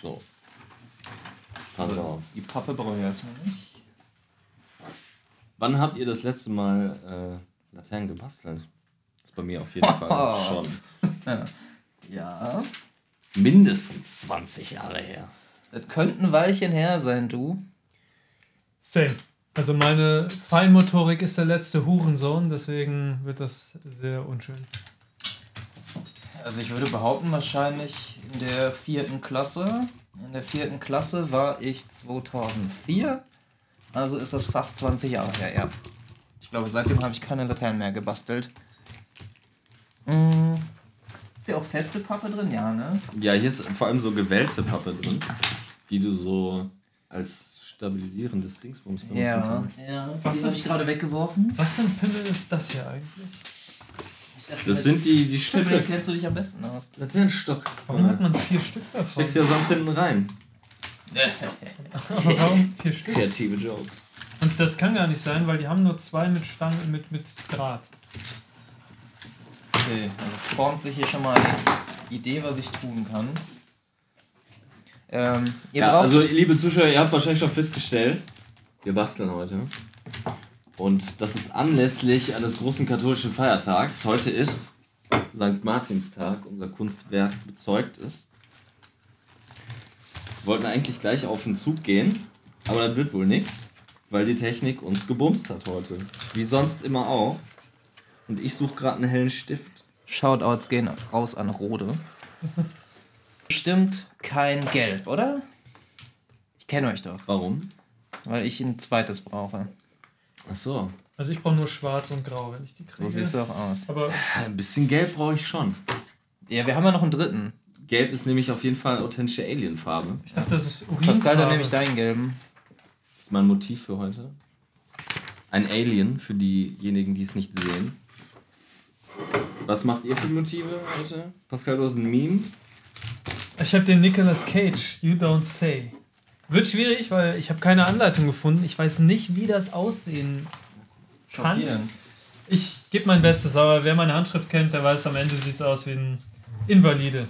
So. Pass auf. Die Pappe brauche ich erstmal nicht. Wann habt ihr das letzte Mal äh, Laternen gebastelt? Das ist bei mir auf jeden Fall schon Ja. mindestens 20 Jahre her. Das könnte ein Weilchen her sein, du. Same. Also meine Feinmotorik ist der letzte Hurensohn, deswegen wird das sehr unschön. Also ich würde behaupten, wahrscheinlich in der vierten Klasse. In der vierten Klasse war ich 2004. Also ist das fast 20 Jahre her, ja. Ich glaube, seitdem habe ich keine Laternen mehr gebastelt. Mm. Ist ja auch feste Pappe drin, ja, ne? Ja, hier ist vor allem so gewellte Pappe drin, die du so als stabilisierendes Dingsbums benutzen Ja. kannst. ja. Was ist- ist ich gerade weggeworfen? Was für ein Pimmel ist das hier eigentlich? Dachte, Das sind die, die Stücke. kennst du dich am besten aus. Laternenstock. Warum hat man vier Stück davon? Steckst ja sonst hinten rein. Aber warum vier Stück? Kreative Jokes. Und das kann gar nicht sein, weil die haben nur zwei mit Stangen mit, mit Draht. Okay, also es formt sich hier schon mal eine Idee, was ich tun kann. Ähm, Ja, also liebe Zuschauer, ihr habt wahrscheinlich schon festgestellt, wir basteln heute. Und das ist anlässlich eines großen katholischen Feiertags. Heute ist St. Martinstag, unser Kunstwerk bezeugt ist. Wir wollten eigentlich gleich auf den Zug gehen, aber das wird wohl nichts, weil die Technik uns gebumst hat heute. Wie sonst immer auch. Und ich suche gerade einen hellen Stift. Shoutouts gehen raus an Rode. Bestimmt kein Gelb, oder? Ich kenne euch doch, Warum? weil ich ein zweites brauche. Ach so. Also ich brauche nur schwarz und grau, wenn ich die So kriege. siehst du auch aus. Aber Ein bisschen gelb brauche ich schon. Ja, wir haben ja noch einen dritten. Gelb ist nämlich auf jeden Fall authentische Alien-Farbe. ich dachte, das ist Urinfarbe. Pascal, dann nehme ich deinen gelben. Das ist mein Motiv für heute. Ein Alien, für diejenigen, die es nicht sehen. Was macht ihr für Motive heute? Pascal, du hast ein Meme. Ich habe den Nicolas Cage, You Don't Say. Wird schwierig, weil ich habe keine Anleitung gefunden. Ich weiß nicht, wie das aussehen. Kann? Schockierend. Ich gebe mein Bestes, aber wer meine Handschrift kennt, der weiß, am Ende sieht es aus wie ein Invalide.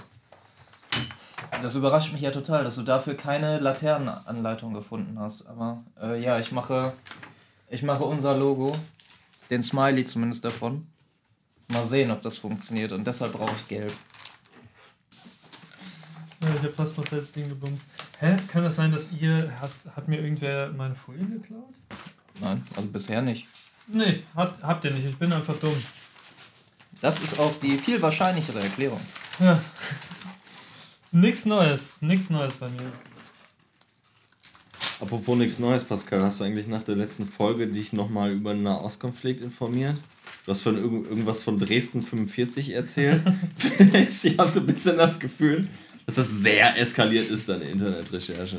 Das überrascht mich ja total, dass du dafür keine Laternenanleitung gefunden hast. Aber äh, ja, ich mache, ich mache unser Logo, den Smiley zumindest davon. Mal sehen, ob das funktioniert. Und deshalb brauche ich gelb. Ich habe fast was als Ding gebumst. Hä? Kann das sein, dass ihr. Hast, hat mir irgendwer meine Folien geklaut? Nein, also bisher nicht. Nee, habt, habt ihr nicht. Ich bin einfach dumm. Das ist auch die viel wahrscheinlichere Erklärung. Ja. Nix Neues. Nix Neues bei mir. Apropos nichts Neues, Pascal, hast du eigentlich nach der letzten Folge dich nochmal über den Nahostkonflikt informiert? Du hast von irgend- irgendwas von Dresden 45 erzählt. ich habe so ein bisschen das Gefühl, dass das sehr eskaliert ist, deine Internetrecherche.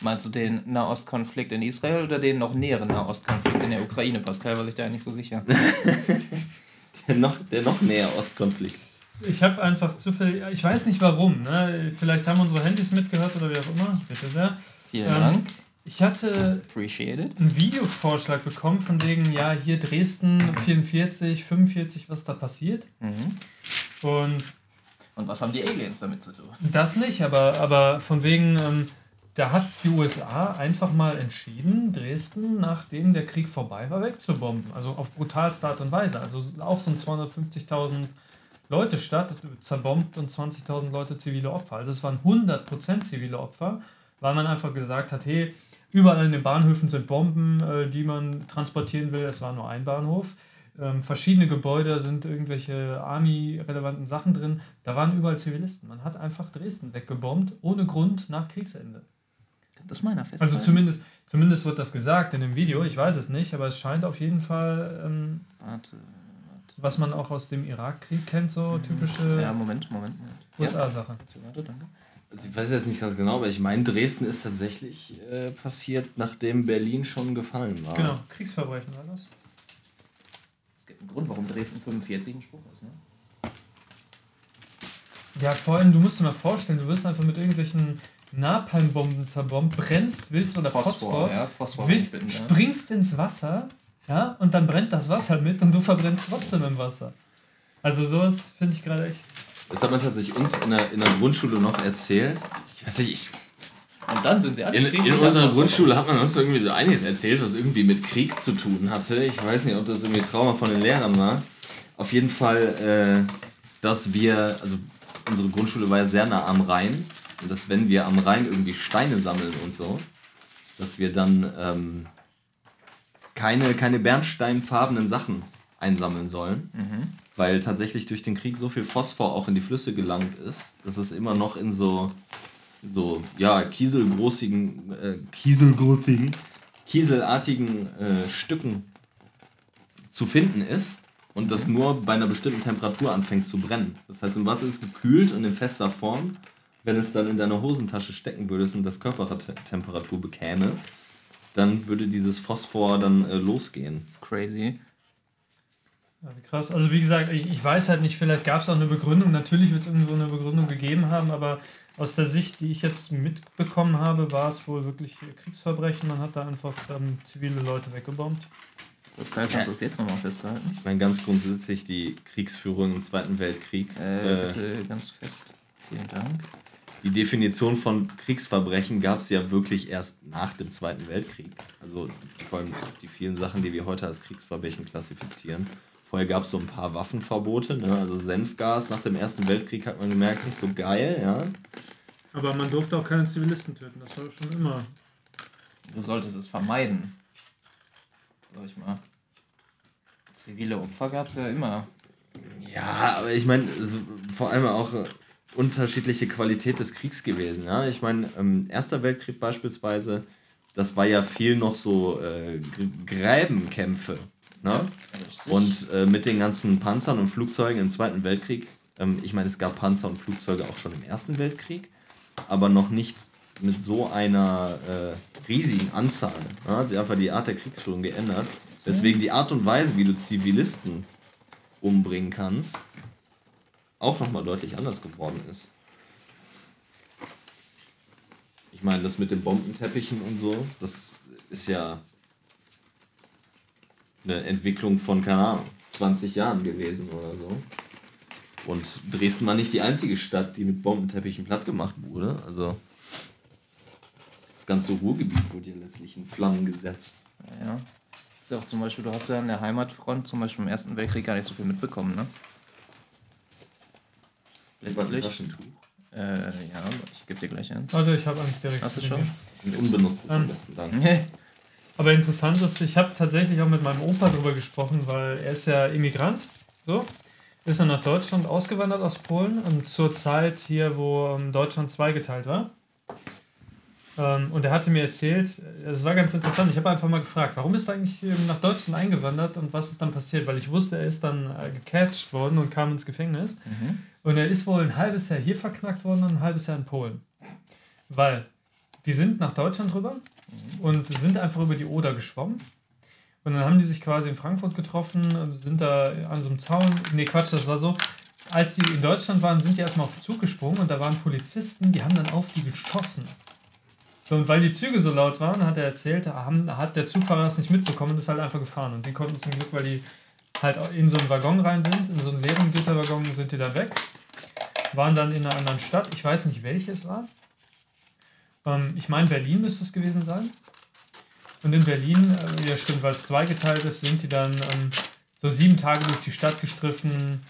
Meinst du den Nahostkonflikt in Israel oder den noch näheren Nahostkonflikt in der Ukraine, Pascal? War ich da nicht so sicher. Der noch, der noch näher Ostkonflikt. Ich habe einfach zufällig. Ich weiß nicht warum. Ne? Vielleicht haben unsere Handys mitgehört oder wie auch immer. Bitte sehr. Vielen Ähm, Dank. Ich hatte einen Videovorschlag bekommen von wegen, ja, hier Dresden 44, 45, was da passiert. Mhm. Und Und was haben die Aliens damit zu tun? das nicht, aber, aber von wegen, ähm, da hat die USA einfach mal entschieden, Dresden, nachdem der Krieg vorbei war, wegzubomben. Also auf brutalste Art und Weise. Also auch so ein 250.000 Leute Stadt zerbombt und 20.000 Leute zivile Opfer. Also es waren 100% zivile Opfer, weil man einfach gesagt hat, hey, überall in den Bahnhöfen sind Bomben, äh, die man transportieren will. Es war nur ein Bahnhof. Ähm, verschiedene Gebäude sind irgendwelche Army-relevanten Sachen drin. Da waren überall Zivilisten. Man hat einfach Dresden weggebombt, ohne Grund nach Kriegsende. Das ist meiner Fest. Also zumindest, zumindest wird das gesagt in dem Video. Ich weiß es nicht, aber es scheint auf jeden Fall, ähm, Warte. was man auch aus dem Irakkrieg kennt, so typische Ja, Moment, Moment, Moment. USA-Sache. Ja, warte, danke. Also ich weiß jetzt nicht ganz genau, aber ich meine, Dresden ist tatsächlich äh, passiert, nachdem Berlin schon gefallen war. Genau, Kriegsverbrechen war das. Grund, warum Dresden 45 ein Spruch ist, ne? Ja, vor allem, du musst dir mal vorstellen, du wirst einfach mit irgendwelchen Napalmbomben zerbombt, brennst, willst oder Phosphor, Phosphor, ja, Phosphor willst, bitten, ja. springst ins Wasser, ja, und dann brennt das Wasser mit und du verbrennst trotzdem im Wasser. Also sowas finde ich gerade echt. Das hat man tatsächlich uns in der, in der Grundschule noch erzählt. Ich weiß nicht, ich, Und dann sind sie alle in, in unserer Grundschule hat man uns irgendwie so einiges erzählt, was irgendwie mit Krieg zu tun hatte. Ich weiß nicht, ob das irgendwie Trauma von den Lehrern war. Auf jeden Fall, äh, dass wir, also unsere Grundschule war ja sehr nah am Rhein. Und dass wenn wir am Rhein irgendwie Steine sammeln und so, dass wir dann ähm, keine, keine bernsteinfarbenen Sachen einsammeln sollen. Weil tatsächlich durch den Krieg so viel Phosphor auch in die Flüsse gelangt ist, dass es immer noch in so, so ja, kieselgroßigen, äh, kieselgroßigen, kieselartigen äh, Stücken zu finden ist und das nur bei einer bestimmten Temperatur anfängt zu brennen. Das heißt, im Wasser ist gekühlt und in fester Form. Wenn es dann in deiner Hosentasche stecken würdest und das Körpertemperatur bekäme, dann würde dieses Phosphor dann äh, losgehen. Crazy. Ja, wie krass. Also wie gesagt, ich, ich weiß halt nicht, vielleicht gab es auch eine Begründung. Natürlich wird es irgendwo eine Begründung gegeben haben, aber aus der Sicht, die ich jetzt mitbekommen habe, war es wohl wirklich Kriegsverbrechen. Man hat da einfach ähm, zivile Leute weggebombt. Das kann kannst du es jetzt nochmal festhalten. Ich meine, ganz grundsätzlich die Kriegsführung im Zweiten Weltkrieg. Äh, äh, bitte ganz fest. Vielen Dank. die Definition von Kriegsverbrechen gab es ja wirklich erst nach dem Zweiten Weltkrieg. Also vor allem die vielen Sachen, die wir heute als Kriegsverbrechen klassifizieren. Vorher gab es so ein paar Waffenverbote, ne? also Senfgas nach dem Ersten Weltkrieg hat man gemerkt, ist nicht so geil, ja. Aber man durfte auch keine Zivilisten töten, das war schon immer. Du solltest es vermeiden. Sag ich mal. Zivile Opfer gab es ja immer. Ja, aber ich meine, vor allem auch äh, unterschiedliche Qualität des Kriegs gewesen. Ja? Ich meine, ähm, Erster Weltkrieg beispielsweise, das war ja viel noch so äh, Gräbenkämpfe. Ne? Richtig. Und äh, mit den ganzen Panzern und Flugzeugen im Zweiten Weltkrieg, ähm, ich meine, es gab Panzer und Flugzeuge auch schon im Ersten Weltkrieg, aber noch nicht mit so einer äh, riesigen Anzahl. Ne? Hat sich einfach die Art der Kriegsführung geändert. Deswegen die Art und Weise, wie du Zivilisten umbringen kannst, auch nochmal deutlich anders geworden ist. Ich meine, das mit den Bombenteppichen und so, das ist ja eine Entwicklung von, keine Ahnung, 20 Jahren gewesen oder so. Und Dresden war nicht die einzige Stadt, die mit Bombenteppichen platt gemacht wurde. Also das ganze Ruhrgebiet wurde ja letztlich in Flammen gesetzt. Ja. Ist ja auch zum Beispiel, du hast ja an der Heimatfront zum Beispiel im Ersten Weltkrieg gar nicht so viel mitbekommen, ne? Letztlich. Taschentuch. Äh, ja, ich gebe dir gleich ein. Warte, ich habe eins direkt. Hast du schon? Ein unbenutztes am Ähm. besten Dank. Aber interessant ist, ich habe tatsächlich auch mit meinem Opa darüber gesprochen, weil er ist ja Immigrant, so, ist dann nach Deutschland ausgewandert aus Polen und zur Zeit hier, wo ähm, Deutschland zweigeteilt war. Ähm, und er hatte mir erzählt, äh, das war ganz interessant, ich habe einfach mal gefragt, warum ist er eigentlich ähm, nach Deutschland eingewandert und was ist dann passiert? Weil ich wusste, er ist dann äh, gecatcht worden und kam ins Gefängnis. Mhm. Und er ist wohl ein halbes Jahr hier verknackt worden und ein halbes Jahr in Polen. Weil die sind nach Deutschland rüber und sind einfach über die Oder geschwommen. Und dann haben die sich quasi in Frankfurt getroffen, sind da an so einem Zaun. Nee, Quatsch, das war so. Als die in Deutschland waren, sind die erstmal auf den Zug gesprungen und da waren Polizisten, die haben dann auf die geschossen. Und weil die Züge so laut waren, hat er erzählt, haben, hat der Zugfahrer das nicht mitbekommen und ist halt einfach gefahren. Und die konnten zum Glück, weil die halt in so einen Waggon rein sind, in so einen leeren Güterwaggon, sind die da weg. Waren dann in einer anderen Stadt, ich weiß nicht welche es war. Ähm, ich meine, Berlin müsste es gewesen sein. Und in Berlin, äh, ja stimmt, weil es zweigeteilt ist, sind die dann ähm, so sieben Tage durch die Stadt gestriffen,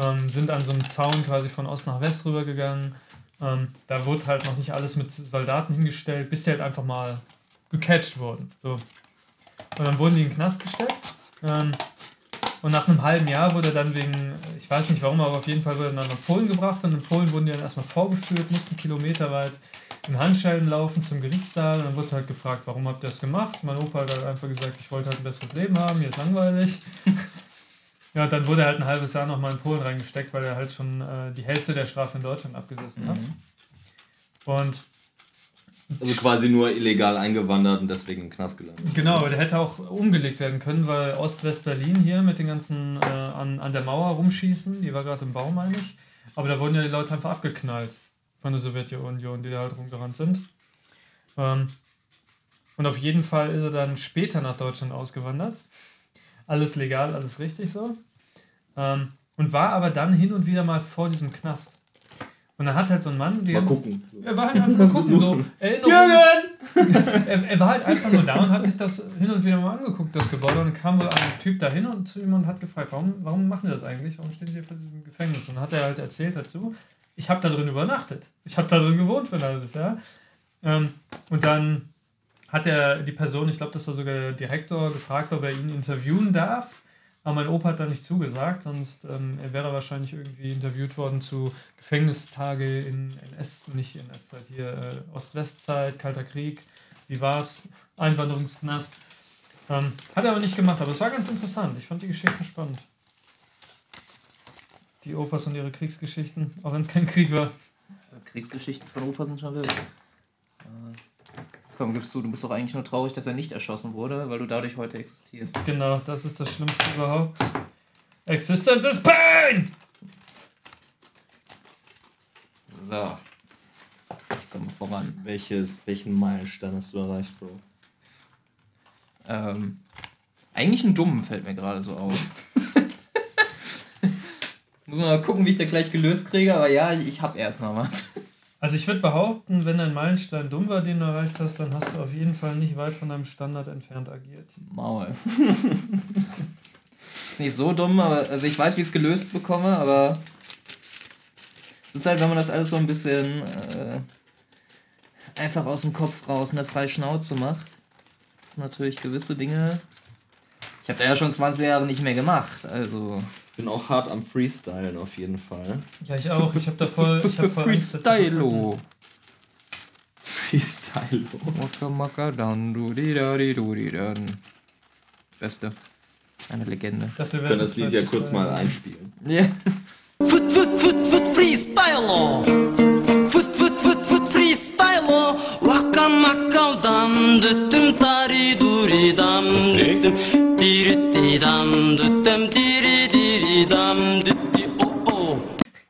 ähm, sind an so einem Zaun quasi von Ost nach West rübergegangen. Ähm, da wurde halt noch nicht alles mit Soldaten hingestellt, bis die halt einfach mal gecatcht wurden. So. Und dann wurden die in den Knast gesteckt. Und nach einem halben Jahr wurde er dann wegen, ich weiß nicht warum, aber auf jeden Fall wurde er dann nach Polen gebracht. Und in Polen wurden die dann erstmal vorgeführt, mussten kilometerweit in Handschellen laufen zum Gerichtssaal. Und dann wurde halt gefragt, warum habt ihr das gemacht? Mein Opa hat halt einfach gesagt, ich wollte halt ein besseres Leben haben, mir ist langweilig. ja, dann wurde er halt ein halbes Jahr nochmal in Polen reingesteckt, weil er halt schon äh, die Hälfte der Strafe in Deutschland abgesessen hat. Mhm. Und Also quasi nur illegal eingewandert und deswegen im Knast gelandet. Genau, aber der hätte auch umgelegt werden können, weil Ost-West-Berlin hier mit den ganzen äh, an, an der Mauer rumschießen, die war gerade im Bau, meine ich. Aber da wurden ja die Leute einfach abgeknallt. von der Sowjetunion, die da halt rumgerannt sind. Ähm, und auf jeden Fall ist er dann später nach Deutschland ausgewandert. Alles legal, alles richtig so. Ähm, und war aber dann hin und wieder mal vor diesem Knast. Und da hat halt so ein Mann, der. Mal gucken. Er war halt einfach nur gucken, so. Erinnerung. er, er war halt einfach nur da und hat sich das hin und wieder mal angeguckt, das Gebäude. Und dann kam wohl ein Typ da hin und zu ihm und hat gefragt, warum, warum machen die das eigentlich? Warum stehen sie hier vor diesem Gefängnis? Und dann hat er halt erzählt dazu, ich habe da drin übernachtet. Ich habe da drin gewohnt für ein halbes Jahr. Ähm, und dann hat er die Person, ich glaube, das war sogar der Direktor, gefragt, ob er ihn interviewen darf. Aber mein Opa hat da nicht zugesagt, sonst ähm, er wäre wahrscheinlich irgendwie interviewt worden zu Gefängnistage in NS, nicht NS-Zeit hier, äh, Ost-West-Zeit, Kalter Krieg, wie war's, Einwanderungsknast. Ähm, hat er aber nicht gemacht, aber es war ganz interessant. Ich fand die Geschichten spannend. Die Opas und ihre Kriegsgeschichten, auch wenn es kein Krieg war. Kriegsgeschichten von Opa sind schon wild. Äh, komm, gibst du, du bist doch eigentlich nur traurig, dass er nicht erschossen wurde, weil du dadurch heute existierst. Genau, das ist das Schlimmste überhaupt. Existence is pain! So. Ich komme voran. Welches, welchen Meilenstein hast du erreicht, Bro? Ähm, eigentlich einen dummen fällt mir gerade so auf. Muss man mal gucken, wie ich das gleich gelöst kriege, aber ja, ich, ich hab erst noch was. Also ich würde behaupten, wenn ein Meilenstein dumm war, den du erreicht hast, dann hast du auf jeden Fall nicht weit von deinem Standard entfernt agiert. Maul. ist nicht so dumm, aber also ich weiß, wie ich es gelöst bekomme, aber es ist halt, wenn man das alles so ein bisschen äh, einfach aus dem Kopf raus, eine freie Schnauze macht, ist natürlich gewisse Dinge. Ich habe da ja schon 20 Jahre nicht mehr gemacht, also. Ich bin auch hart am Freestylen auf jeden Fall. Ja, ich auch. Ich habe da voll. Ich hab voll Freestylo. Freestyle. Maka maka dan du di da di du di dan. Beste. Eine Legende. Ich dachte, Wir können das Lied ja kurz mal einspielen. Ja. Foot, foot, foot, foot, freestyle. Foot, foot, foot, foot, freestyle. Waka maka dam düttüm tari duri dam düttüm diri di dam düttüm diri diri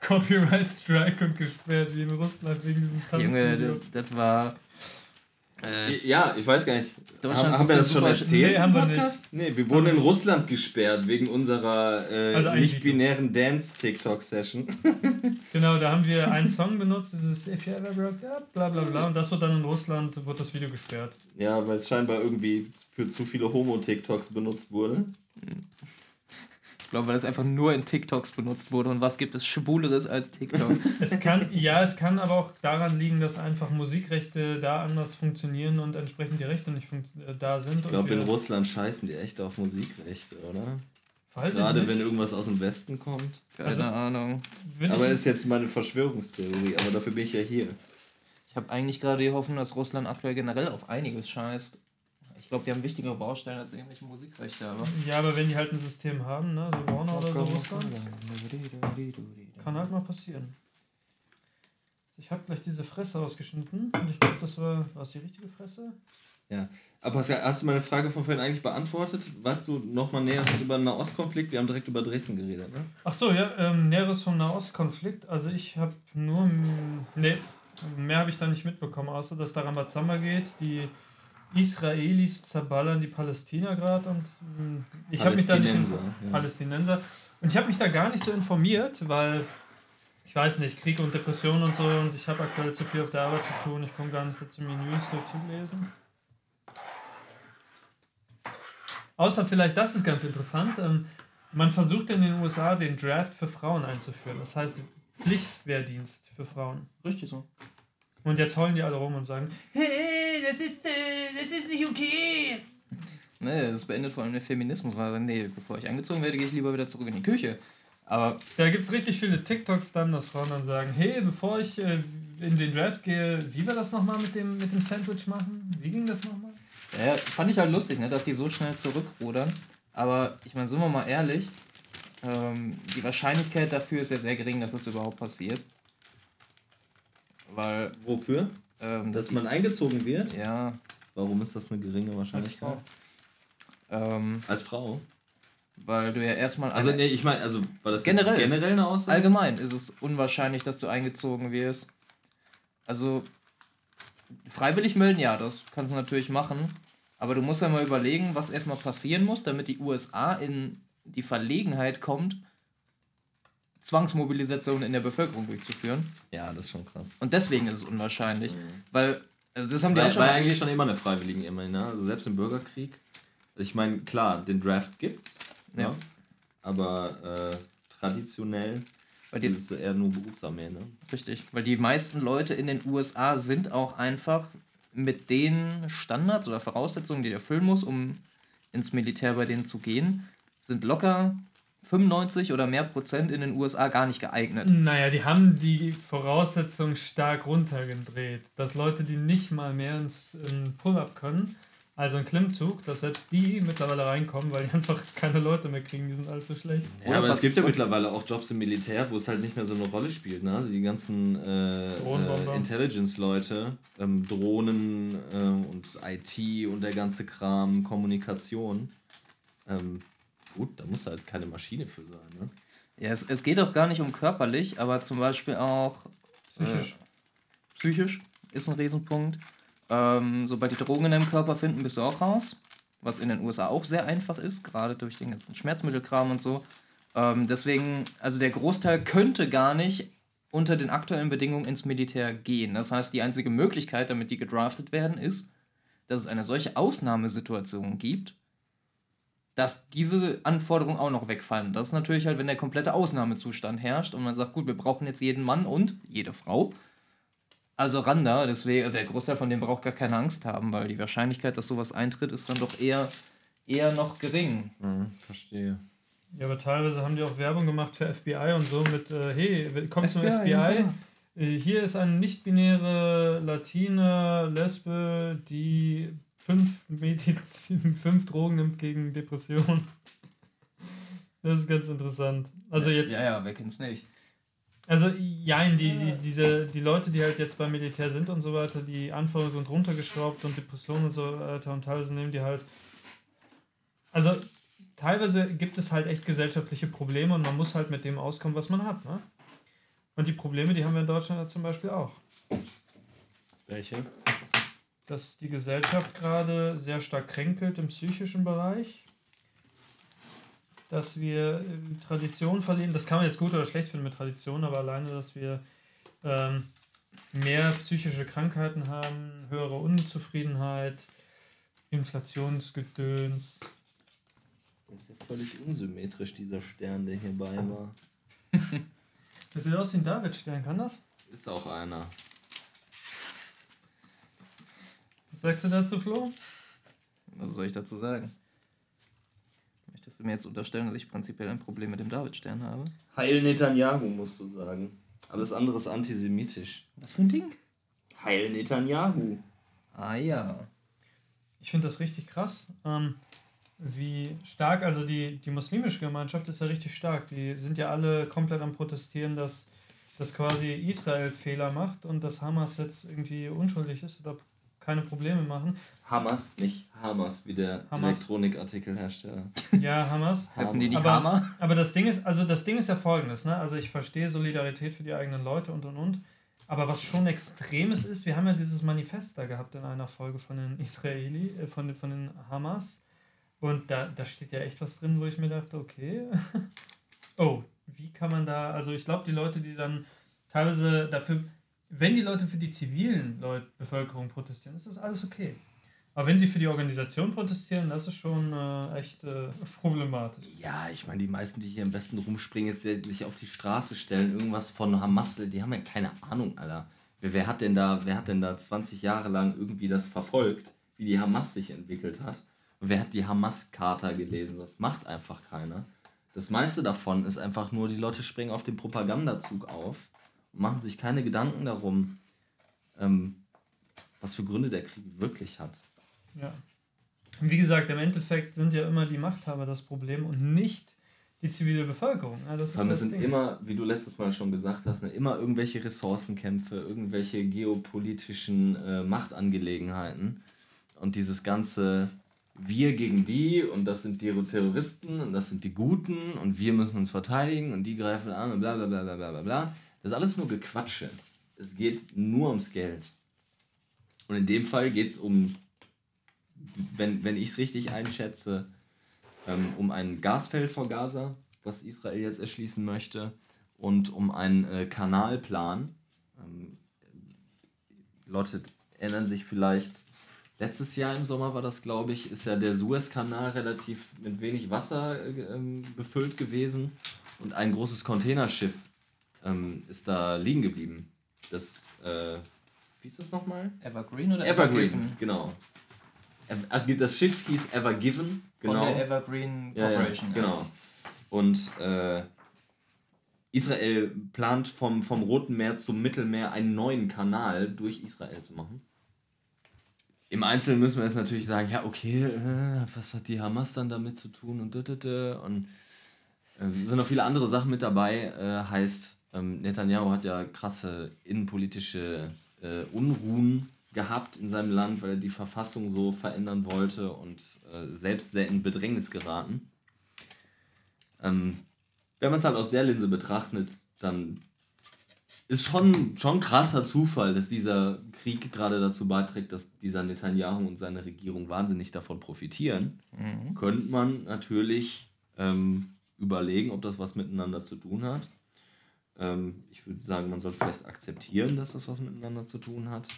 Copyright Strike und gesperrt wie in Russland wegen diesem Junge, Tanzvideo. das, das war. Äh, Ja, ich weiß gar nicht. Deutschland haben, haben wir das schon erzählt? Nee, haben wir nicht. Nee, wir wurden in Russland gesperrt wegen unserer äh, Also nicht-binären Dance-TikTok-Session. Genau, da haben wir einen Song benutzt, dieses If you ever broke up, bla bla bla. Und das wird dann in Russland, wird das Video gesperrt. Ja, weil es scheinbar irgendwie für zu viele Homo-TikToks benutzt wurde. Ich glaube, weil das einfach nur in TikToks benutzt wurde. Und was gibt es Schwuleres als TikTok? Es kann, ja, es kann aber auch daran liegen, dass einfach Musikrechte da anders funktionieren und entsprechend die Rechte nicht funkt- äh, da sind. Ich glaube, in Russland scheißen die echt auf Musikrechte, oder? Weiß Gerade ich wenn irgendwas aus dem Westen kommt. Keine Also- Ahnung. Aber ist jetzt meine Verschwörungstheorie, aber dafür bin ich ja hier. Ich habe eigentlich gerade die Hoffnung, dass Russland aktuell generell auf einiges scheißt. Ich glaube, die haben wichtigere Baustellen als irgendwelche Musikrechte, aber. ja, aber wenn die halt ein System haben, ne, so Warner oder so Russland, kann halt mal passieren. Ich habe gleich diese Fresse ausgeschnitten und ich glaube, das war, war es die richtige Fresse? Ja. Aber Pascal, hast du meine Frage von vorhin eigentlich beantwortet? Weißt du nochmal Näheres über den Nahostkonflikt? Wir haben direkt über Dresden geredet, ne? Ach so, ja, ähm, Näheres vom Nahostkonflikt. Also ich habe nur, nee, mehr habe ich da nicht mitbekommen, außer dass da Rambazamba geht. Die Israelis zerballern die Palästina gerade und mm, ich habe mich da nicht... Palästinenser, ja. Palästinenser. Und ich habe mich da gar nicht so informiert, weil ich weiß nicht, Krieg und Depression und so und ich habe aktuell zu viel auf der Arbeit zu tun. Ich komme gar nicht dazu, mir News durchzulesen. Außer vielleicht, das ist ganz interessant, ähm, man versucht in den USA den Draft für Frauen einzuführen. Das heißt Pflichtwehrdienst für Frauen. Richtig so. Und jetzt heulen die alle rum und sagen, hey, das ist, äh, das ist nicht okay. Nee, das beendet vor allem den Feminismus. Weil, nee, bevor ich angezogen werde, gehe ich lieber wieder zurück in die Küche. Aber Da gibt es richtig viele TikToks dann, dass Frauen dann sagen, hey, bevor ich äh, in den Draft gehe, wie war das nochmal mit dem, mit dem Sandwich machen? Wie ging das nochmal? ja, fand ich halt lustig, ne, dass die so schnell zurückrudern. Aber ich meine, sind wir mal ehrlich, ähm, die Wahrscheinlichkeit dafür ist ja sehr gering, dass das überhaupt passiert. Weil, Wofür? ähm, Dass das man eingezogen wird? ja, Warum ist das eine geringe Als Wahrscheinlichkeit? Frau. ähm, Als Frau? weil du ja erstmal Also, nee, ich meine, also, war das Generell. generell eine Aussage? allgemein ist es unwahrscheinlich, dass du eingezogen wirst. Also, freiwillig melden, ja, das kannst du natürlich machen. Aber du musst ja mal überlegen, was erstmal passieren muss, damit die USA in die Verlegenheit kommt, Zwangsmobilisation in der Bevölkerung durchzuführen. Ja, das ist schon krass. Und deswegen ist es unwahrscheinlich. Weil, also das haben die War, auch schon war eigentlich schon immer eine Freiwilligen immer, ne? Also selbst im Bürgerkrieg. Ich meine, klar, den Draft gibt's. Ja. Ja. Aber äh, traditionell Bei dir- ist es eher nur Berufsarmee, ne? Richtig, weil die meisten Leute in den USA sind auch einfach mit den Standards oder Voraussetzungen, die du erfüllen musst, um ins Militär bei denen zu gehen, sind locker 95 oder mehr Prozent in den USA gar nicht geeignet. Naja, die haben die Voraussetzungen stark runtergedreht. Dass Leute, die nicht mal mehr ins in Pull-Up können, also ein Klimmzug, dass selbst die mittlerweile reinkommen, weil die einfach keine Leute mehr kriegen, die sind allzu schlecht. Ja, Oder aber was- es gibt ja mittlerweile auch Jobs im Militär, wo es halt nicht mehr so eine Rolle spielt. Ne? Also die ganzen äh, äh, Intelligence-Leute, ähm, Drohnen äh, und IT und der ganze Kram, Kommunikation. Ähm, gut, da muss halt keine Maschine für sein. Ne? Ja, es, es geht auch gar nicht um körperlich, aber zum Beispiel auch Psychisch. Äh, psychisch ist ein Riesenpunkt. Ähm, sobald die Drogen in deinem Körper finden, bist du auch raus. Was in den USA auch sehr einfach ist, gerade durch den ganzen Schmerzmittelkram und so. Ähm, deswegen, also der Großteil könnte gar nicht unter den aktuellen Bedingungen ins Militär gehen. Das heißt, die einzige Möglichkeit, damit die gedraftet werden, ist, dass es eine solche Ausnahmesituation gibt, dass diese Anforderungen auch noch wegfallen. Das ist natürlich halt, wenn der komplette Ausnahmezustand herrscht und man sagt, gut, wir brauchen jetzt jeden Mann und jede Frau. Also ran da, deswegen, also der Großteil von denen braucht gar keine Angst haben, weil die Wahrscheinlichkeit, dass sowas eintritt, ist dann doch eher, eher noch gering. Mhm, verstehe. Ja, aber teilweise haben die auch Werbung gemacht für FBI und so mit, äh, hey, willkommen zum FBI, FBI. ja, genau. Äh, Hier ist eine nicht-binäre Latine, Lesbe, die fünf, Medizin, fünf Drogen nimmt gegen Depressionen. Das ist ganz interessant. Also jetzt, Ja, ja, wer kennt's nicht? also ja, die, die, diese, die Leute, die halt jetzt beim Militär sind und so weiter, die Anforderungen sind runtergeschraubt und Depressionen und so weiter und teilweise nehmen die halt. Also teilweise gibt es halt echt gesellschaftliche Probleme und man muss halt mit dem auskommen, was man hat. Ne? Und die Probleme, die haben wir in Deutschland ja zum Beispiel auch. Welche? Dass die Gesellschaft gerade sehr stark kränkelt im psychischen Bereich. Dass wir äh, Tradition verlieren. Das kann man jetzt gut oder schlecht finden mit Tradition, aber alleine, dass wir ähm, mehr psychische Krankheiten haben, höhere Unzufriedenheit, Inflationsgedöns. Das ist ja völlig unsymmetrisch, dieser Stern, der hierbei war. Das sieht aus wie ein Davidstern, kann das? Ist auch einer. Was sagst du dazu, Flo? Was soll ich dazu sagen? Möchtest du mir jetzt unterstellen, dass ich prinzipiell ein Problem mit dem Davidstern habe? Heil Netanyahu, musst du sagen. Alles andere ist antisemitisch. Was für ein Ding? Heil Netanyahu. Ah ja. Ich finde das richtig krass, ähm, wie stark, also die, die muslimische Gemeinschaft ist ja richtig stark. Die sind ja alle komplett am Protestieren, dass, dass quasi Israel Fehler macht und dass Hamas jetzt irgendwie unschuldig ist oder keine Probleme machen. Hamas, nicht Hamas, wie der Hamas. Elektronikartikelhersteller. Ja, Hamas. Heißen die nicht Aber, Hammer? aber das Ding ist, also das Ding ist ja folgendes, ne? Also ich verstehe Solidarität für die eigenen Leute und und und. Aber was schon Extremes ist, wir haben ja dieses Manifest da gehabt in einer Folge von den Israeli, äh, von, den- von den Hamas. Und da, da steht ja echt was drin, wo ich mir dachte, okay. oh, wie kann man da, also ich glaube, die Leute, die dann teilweise dafür, wenn die Leute für die zivilen Leute, Bevölkerung protestieren, ist das alles okay. Aber wenn sie für die Organisation protestieren, das ist schon äh, echt äh, problematisch. Ja, ich meine, die meisten, die hier im Westen rumspringen, jetzt die sich auf die Straße stellen, irgendwas von Hamas, die haben ja keine Ahnung, Alter. Wer, wer, hat denn da, wer hat denn da 20 Jahre lang irgendwie das verfolgt, wie die Hamas sich entwickelt hat? Und wer hat die Hamas-Charta gelesen? Das macht einfach keiner. Das meiste davon ist einfach nur, die Leute springen auf den Propagandazug auf machen sich keine Gedanken darum, ähm, was für Gründe der Krieg wirklich hat. Ja. Und wie gesagt, im Endeffekt sind ja immer die Machthaber das Problem und nicht die zivile Bevölkerung. Ja, das ist das sind Ding. immer, wie du letztes Mal schon gesagt hast, ne, immer irgendwelche Ressourcenkämpfe, irgendwelche geopolitischen äh, Machtangelegenheiten. Und dieses ganze Wir gegen die und das sind die Terroristen und das sind die Guten und wir müssen uns verteidigen und die greifen an und bla bla bla bla bla bla bla. Das ist alles nur Gequatsche. es geht nur ums Geld. Und in dem Fall geht es um, wenn, wenn ich es richtig einschätze, ähm, um ein Gasfeld vor Gaza, was Israel jetzt erschließen möchte, und um einen äh, Kanalplan. Ähm, Leute erinnern sich vielleicht, letztes Jahr im Sommer war das, glaube ich, ist ja der Suezkanal relativ mit wenig Wasser äh, ähm, befüllt gewesen und ein großes Containerschiff ähm, ist da liegen geblieben. Das, äh, wie ist das nochmal? Evergreen oder Evergreen, Evergiven? genau. Das Schiff hieß Evergiven, genau. Von der Evergreen Ja, ja, Corporation. genau. Und äh, Israel plant vom, vom Roten Meer zum Mittelmeer einen neuen Kanal durch Israel zu machen. Im Einzelnen müssen wir jetzt natürlich sagen, ja, okay, äh, was hat die Hamas dann damit zu tun und und, und äh, sind noch viele andere Sachen mit dabei. Äh, heißt, ähm, Netanyahu hat ja krasse innenpolitische äh, Unruhen gehabt in seinem Land, weil er die Verfassung so verändern wollte und äh, selbst sehr in Bedrängnis geraten. Ähm, wenn man es halt aus der Linse betrachtet, dann ist schon schon krasser Zufall, dass dieser Krieg gerade dazu beiträgt, dass dieser Netanyahu und seine Regierung wahnsinnig davon profitieren. Könnte man natürlich ähm, überlegen, ob das was miteinander zu tun hat. Ähm, ich würde sagen, man sollte vielleicht akzeptieren, dass das was miteinander zu tun hat.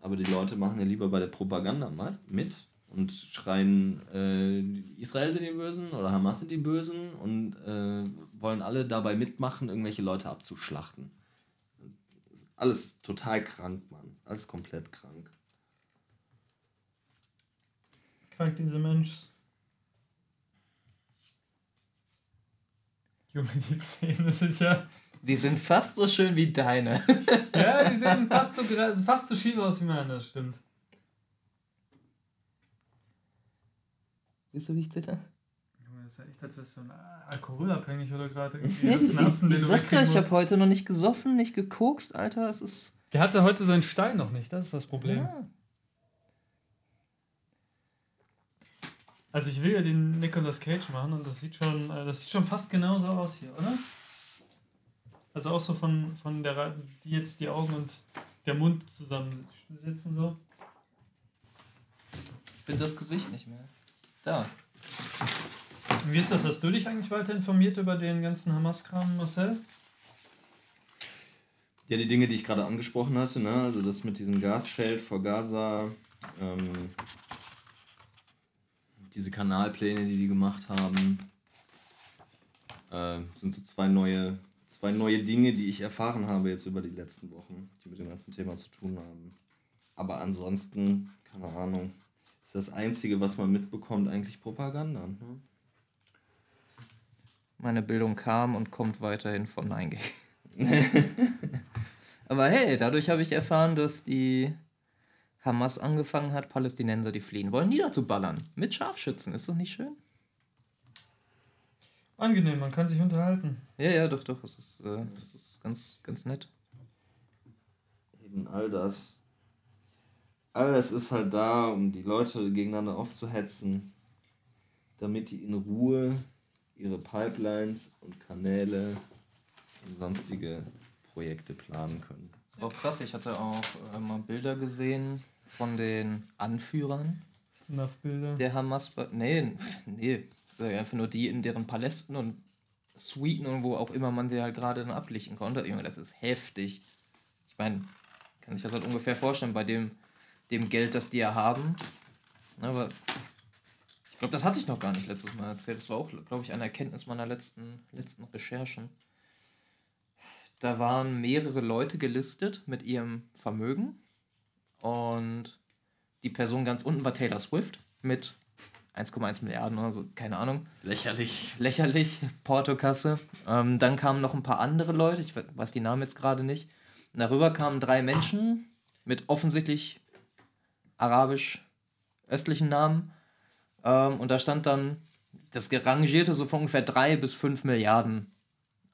Aber die Leute machen ja lieber bei der Propaganda mit und schreien, äh, Israel sind die Bösen oder Hamas sind die Bösen und äh, wollen alle dabei mitmachen, irgendwelche Leute abzuschlachten. Alles total krank, Mann. Alles komplett krank. Krank dieser Mensch. Junge, die Zähne sind ja. Die sind fast so schön wie deine. Ja, die sehen fast so, fast so schief aus wie meine, das stimmt. Siehst du, wie ich zitter? Junge, das ist ja echt, als wärst du ein alkoholabhängig oder gerade irgendwie den Ich du sag wegkriegen ich habe heute noch nicht gesoffen, nicht gekokst, Alter. Es ist. Der hatte heute seinen Stein noch nicht, das ist das Problem. Ja. Also ich will ja den Nicolas Cage machen und das sieht schon, äh, das sieht schon fast genauso aus hier, oder? Also auch so von, von der die jetzt die Augen und der Mund zusammensitzen so. Ich finde das Gesicht nicht mehr. Da. Wie ist das? Hast du dich eigentlich weiter informiert über den ganzen Hamas-Kram, Marcel? Ja, die Dinge, die ich gerade angesprochen hatte, ne? also das mit diesem Gasfeld vor Gaza, ähm, diese Kanalpläne, die die gemacht haben, äh, sind so zwei neue, zwei neue Dinge, die ich erfahren habe jetzt über die letzten Wochen, die mit dem ganzen Thema zu tun haben. Aber ansonsten, keine Ahnung, ist das Einzige, was man mitbekommt, eigentlich Propaganda. Ne? Meine Bildung kam und kommt weiterhin von 9gag. Aber hey, dadurch habe ich erfahren, dass die Hamas angefangen hat, Palästinenser, die fliehen wollen, niederzuballern. Mit Scharfschützen. Ist das nicht schön? Angenehm, man kann sich unterhalten. Ja, ja, doch, doch. Es ist, äh, es ist ganz, ganz nett. Eben all das. All das ist halt da, um die Leute gegeneinander aufzuhetzen, damit die in Ruhe ihre Pipelines und Kanäle und sonstige Projekte planen können. Das war auch krass. Ich hatte auch äh, mal Bilder gesehen von den Anführern Snuff-Bilder. der Hamas. Nee, nee. Ja einfach nur die in deren Palästen und Suiten und wo auch immer man sie halt gerade dann ablichten konnte. Junge, das ist heftig. Ich meine, kann sich das halt ungefähr vorstellen bei dem, dem Geld, das die ja haben. Aber ich glaube, das hatte ich noch gar nicht letztes Mal erzählt. Das war auch, glaube ich, eine Erkenntnis meiner letzten, letzten Recherchen. Da waren mehrere Leute gelistet mit ihrem Vermögen. Und die Person ganz unten war Taylor Swift mit 1,1 Milliarden oder so, keine Ahnung. Lächerlich. Lächerlich, Portokasse. Ähm, dann kamen noch ein paar andere Leute, ich we- weiß die Namen jetzt gerade nicht. Und darüber kamen drei Menschen mit offensichtlich arabisch-östlichen Namen. Ähm, und da stand dann, das gerangierte so von ungefähr drei bis fünf Milliarden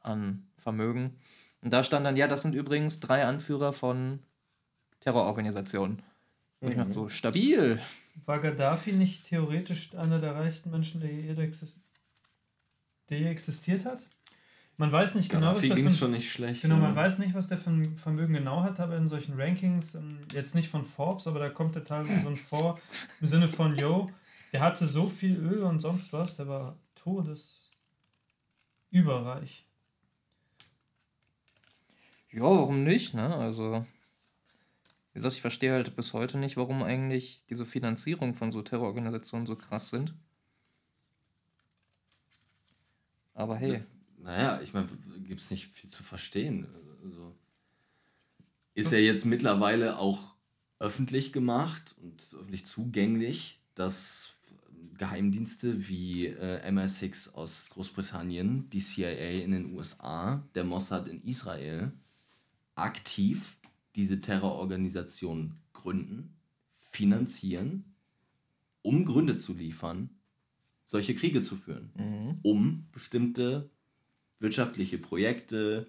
an Vermögen. Und da stand dann, ja, das sind übrigens drei Anführer von Terrororganisationen. Und ich dachte so, stabil. War Gaddafi nicht theoretisch einer der reichsten Menschen, der je, exist der je existiert hat? Man weiß nicht genau, was Gaddafi der ging für schon nicht schlecht. Genau, man ja. weiß nicht, was der für ein Vermögen genau hat, aber in solchen Rankings, ähm, jetzt nicht von Forbes, aber da kommt der teilweise so vor, im Sinne von, yo, der hatte so viel Öl und sonst was, der war todesüberreich. Ja, warum nicht, ne? Also, wie gesagt, ich verstehe halt bis heute nicht, warum eigentlich diese Finanzierung von so Terrororganisationen so krass sind. Aber hey, Naja, ich meine, gibt es nicht viel zu verstehen. Also, ist ja jetzt mittlerweile auch öffentlich gemacht und öffentlich zugänglich, dass Geheimdienste wie äh, MI6 aus Großbritannien, die CIA in den USA, der Mossad in Israel aktiv diese Terrororganisation gründen, finanzieren, um Gründe zu liefern, solche Kriege zu führen, mhm. um bestimmte wirtschaftliche Projekte,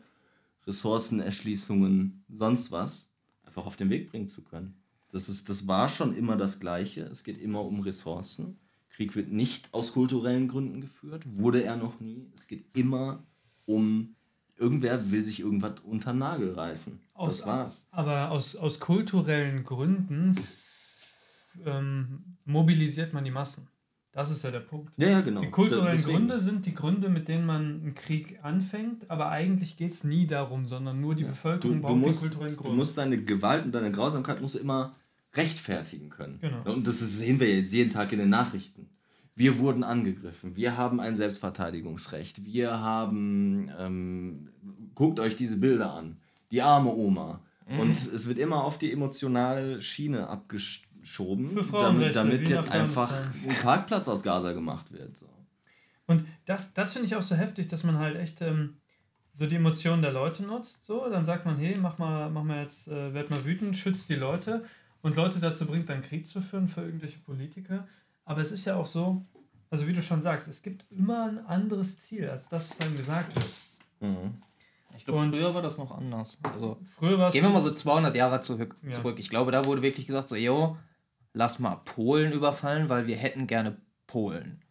Ressourcenerschließungen, sonst was einfach auf den Weg bringen zu können. Das, ist, das war schon immer das Gleiche. Es geht immer um Ressourcen. Krieg wird nicht aus kulturellen Gründen geführt, wurde er noch nie. Es geht immer um irgendwer will sich irgendwas unter den Nagel reißen. Aus- das war's. Aber aus, aus kulturellen Gründen ähm, mobilisiert man die Massen. Das ist ja der Punkt. Ja, ja, genau. Die kulturellen Deswegen. Gründe sind die Gründe, mit denen man einen Krieg anfängt, aber eigentlich geht es nie darum, sondern nur die Du, Bevölkerung du, braucht musst, den kulturellen du Grund. musst deine Gewalt und deine Grausamkeit musst du immer rechtfertigen können. Genau. Und das sehen wir jetzt jeden Tag in den Nachrichten. Wir wurden angegriffen. Wir haben ein Selbstverteidigungsrecht. Wir haben, ähm, guckt euch diese Bilder an. Die arme Oma. Mhm. Und es wird immer auf die emotionale Schiene abgeschoben, damit, damit jetzt einfach ein Parkplatz aus Gaza gemacht wird. So. Und das, das finde ich auch so heftig, dass man halt echt ähm, so die Emotionen der Leute nutzt. So, dann sagt man, hey, mach mal, mach mal jetzt, äh, werd mal wütend, schützt die Leute und Leute dazu bringt, dann Krieg zu führen für irgendwelche Politiker. Aber es ist ja auch so, also wie du schon sagst, es gibt immer ein anderes Ziel als das, was einem gesagt wird. Mhm. ich glaube, Und- früher war das noch anders. Also, Früher war es gehen wir mal so 200 Jahre zurück. Ja. zurück. Ich glaube, da wurde wirklich gesagt, so, yo, lass mal Polen überfallen, weil wir hätten gerne Polen.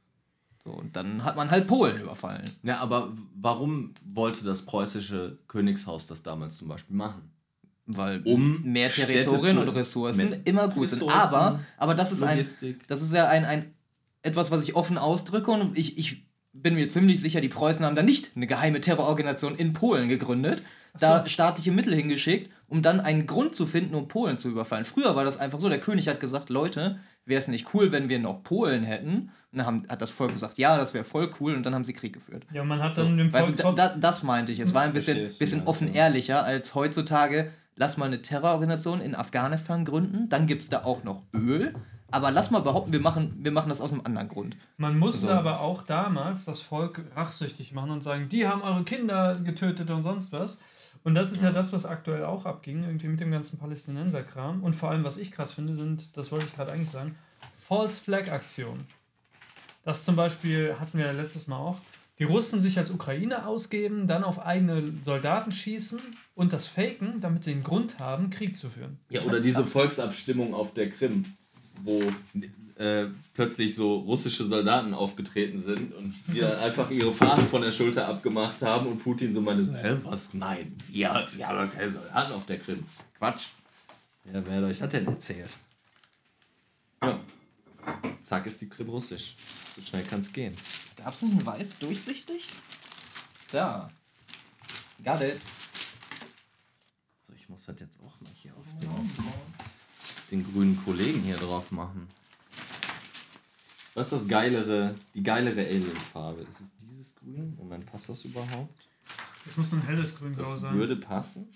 So, und dann hat man halt Polen überfallen. Ja, aber warum wollte das preußische Königshaus das damals zum Beispiel machen? Weil Um mehr Territorien zu- und Ressourcen immer gut sind. Ressourcen, Aber, aber das ist ein, Logistik. das ist ja ein, ein etwas, was ich offen ausdrücke und ich, ich bin mir ziemlich sicher, die Preußen haben da nicht eine geheime Terrororganisation in Polen gegründet, da staatliche Mittel hingeschickt, um dann einen Grund zu finden, um Polen zu überfallen. Früher war das einfach so, der König hat gesagt, Leute, wäre es nicht cool, wenn wir noch Polen hätten? Und dann haben, hat das Volk gesagt, ja, das wäre voll cool und dann haben sie Krieg geführt. ja, man hat So, dann dem weißt Volk du, trotz- da, da, das meinte ich. Es war ein bisschen, du bisschen meinst, offen ehrlicher als heutzutage. Lass mal eine Terrororganisation in Afghanistan gründen, dann gibt es da auch noch Öl. Aber lass mal behaupten, wir machen, wir machen das aus einem anderen Grund. Man musste So. aber auch damals das Volk rachsüchtig machen und sagen, die haben eure Kinder getötet und sonst was. Und das ist ja, das, was aktuell auch abging, irgendwie mit dem ganzen Palästinenser-Kram. Und vor allem, was ich krass finde, sind, das wollte ich gerade eigentlich sagen, False Flag-Aktionen. Das zum Beispiel hatten wir letztes Mal auch. Die Russen sich als Ukraine ausgeben, dann auf eigene Soldaten schießen und das faken, damit sie einen Grund haben, Krieg zu führen. Ja, oder diese Volksabstimmung auf der Krim, wo äh, plötzlich so russische Soldaten aufgetreten sind und die dann einfach ihre Fahnen von der Schulter abgemacht haben und Putin so meinte, hä, was? Nein, wir, wir haben keine Soldaten auf der Krim. Quatsch. Ja, wer hat euch das denn erzählt? Ja. Zack ist die Krim russisch. So schnell kann's gehen. Gab es nicht ein Weiß durchsichtig? Da. Got it. So, ich muss das jetzt auch mal hier auf den, auf den grünen Kollegen hier drauf machen. Was ist das geilere, die geilere Alien-Farbe? Ist es dieses Grün? Moment, passt das überhaupt? Das muss ein helles Grün-Grau Das sein. würde passen.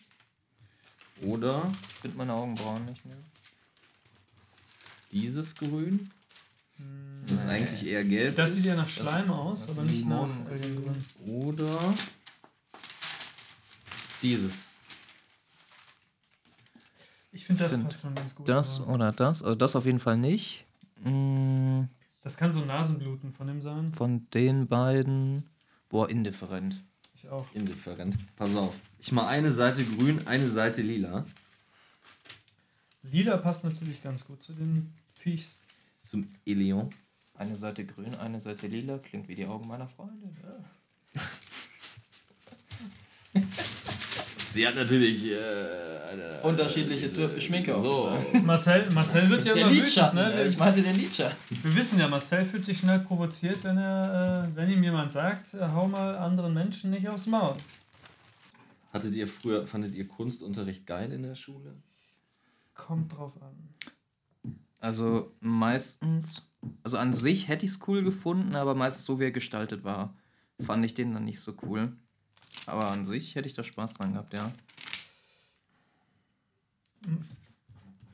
Oder Ich finde meine Augenbrauen nicht mehr. dieses Grün? Das ist eigentlich eher gelb. Das sieht ja nach Schleim aus, das aber sind nicht nach Limonen. Aliengrün. Oder dieses. Ich finde, das Find passt schon ganz gut. Das aber oder das? Also das auf jeden Fall nicht. Mm, das kann so Nasenbluten von dem sein. Von den beiden. Boah, indifferent. Ich auch. Indifferent. Pass auf. Ich mal eine Seite grün, eine Seite lila. Lila passt natürlich ganz gut zu den Viechs. Zum Eleon. Eine Seite grün, eine Seite lila. Klingt wie die Augen meiner Freundin. Ja. Sie hat natürlich äh, eine, Unterschiedliche diese- Schminke So. Marcel, Marcel wird ja Der immer wütend, Lidschatten, ne? ich meinte den Lidschatten. Wir wissen ja, Marcel fühlt sich schnell provoziert, wenn er, äh, wenn ihm jemand sagt, äh, hau mal anderen Menschen nicht aufs Maul. Hattet ihr früher, fandet ihr Kunstunterricht geil in der Schule? Kommt drauf an. Also meistens, also an sich hätte ich es cool gefunden, aber meistens so wie er gestaltet war, fand ich den dann nicht so cool. Aber an sich hätte ich da Spaß dran gehabt, ja.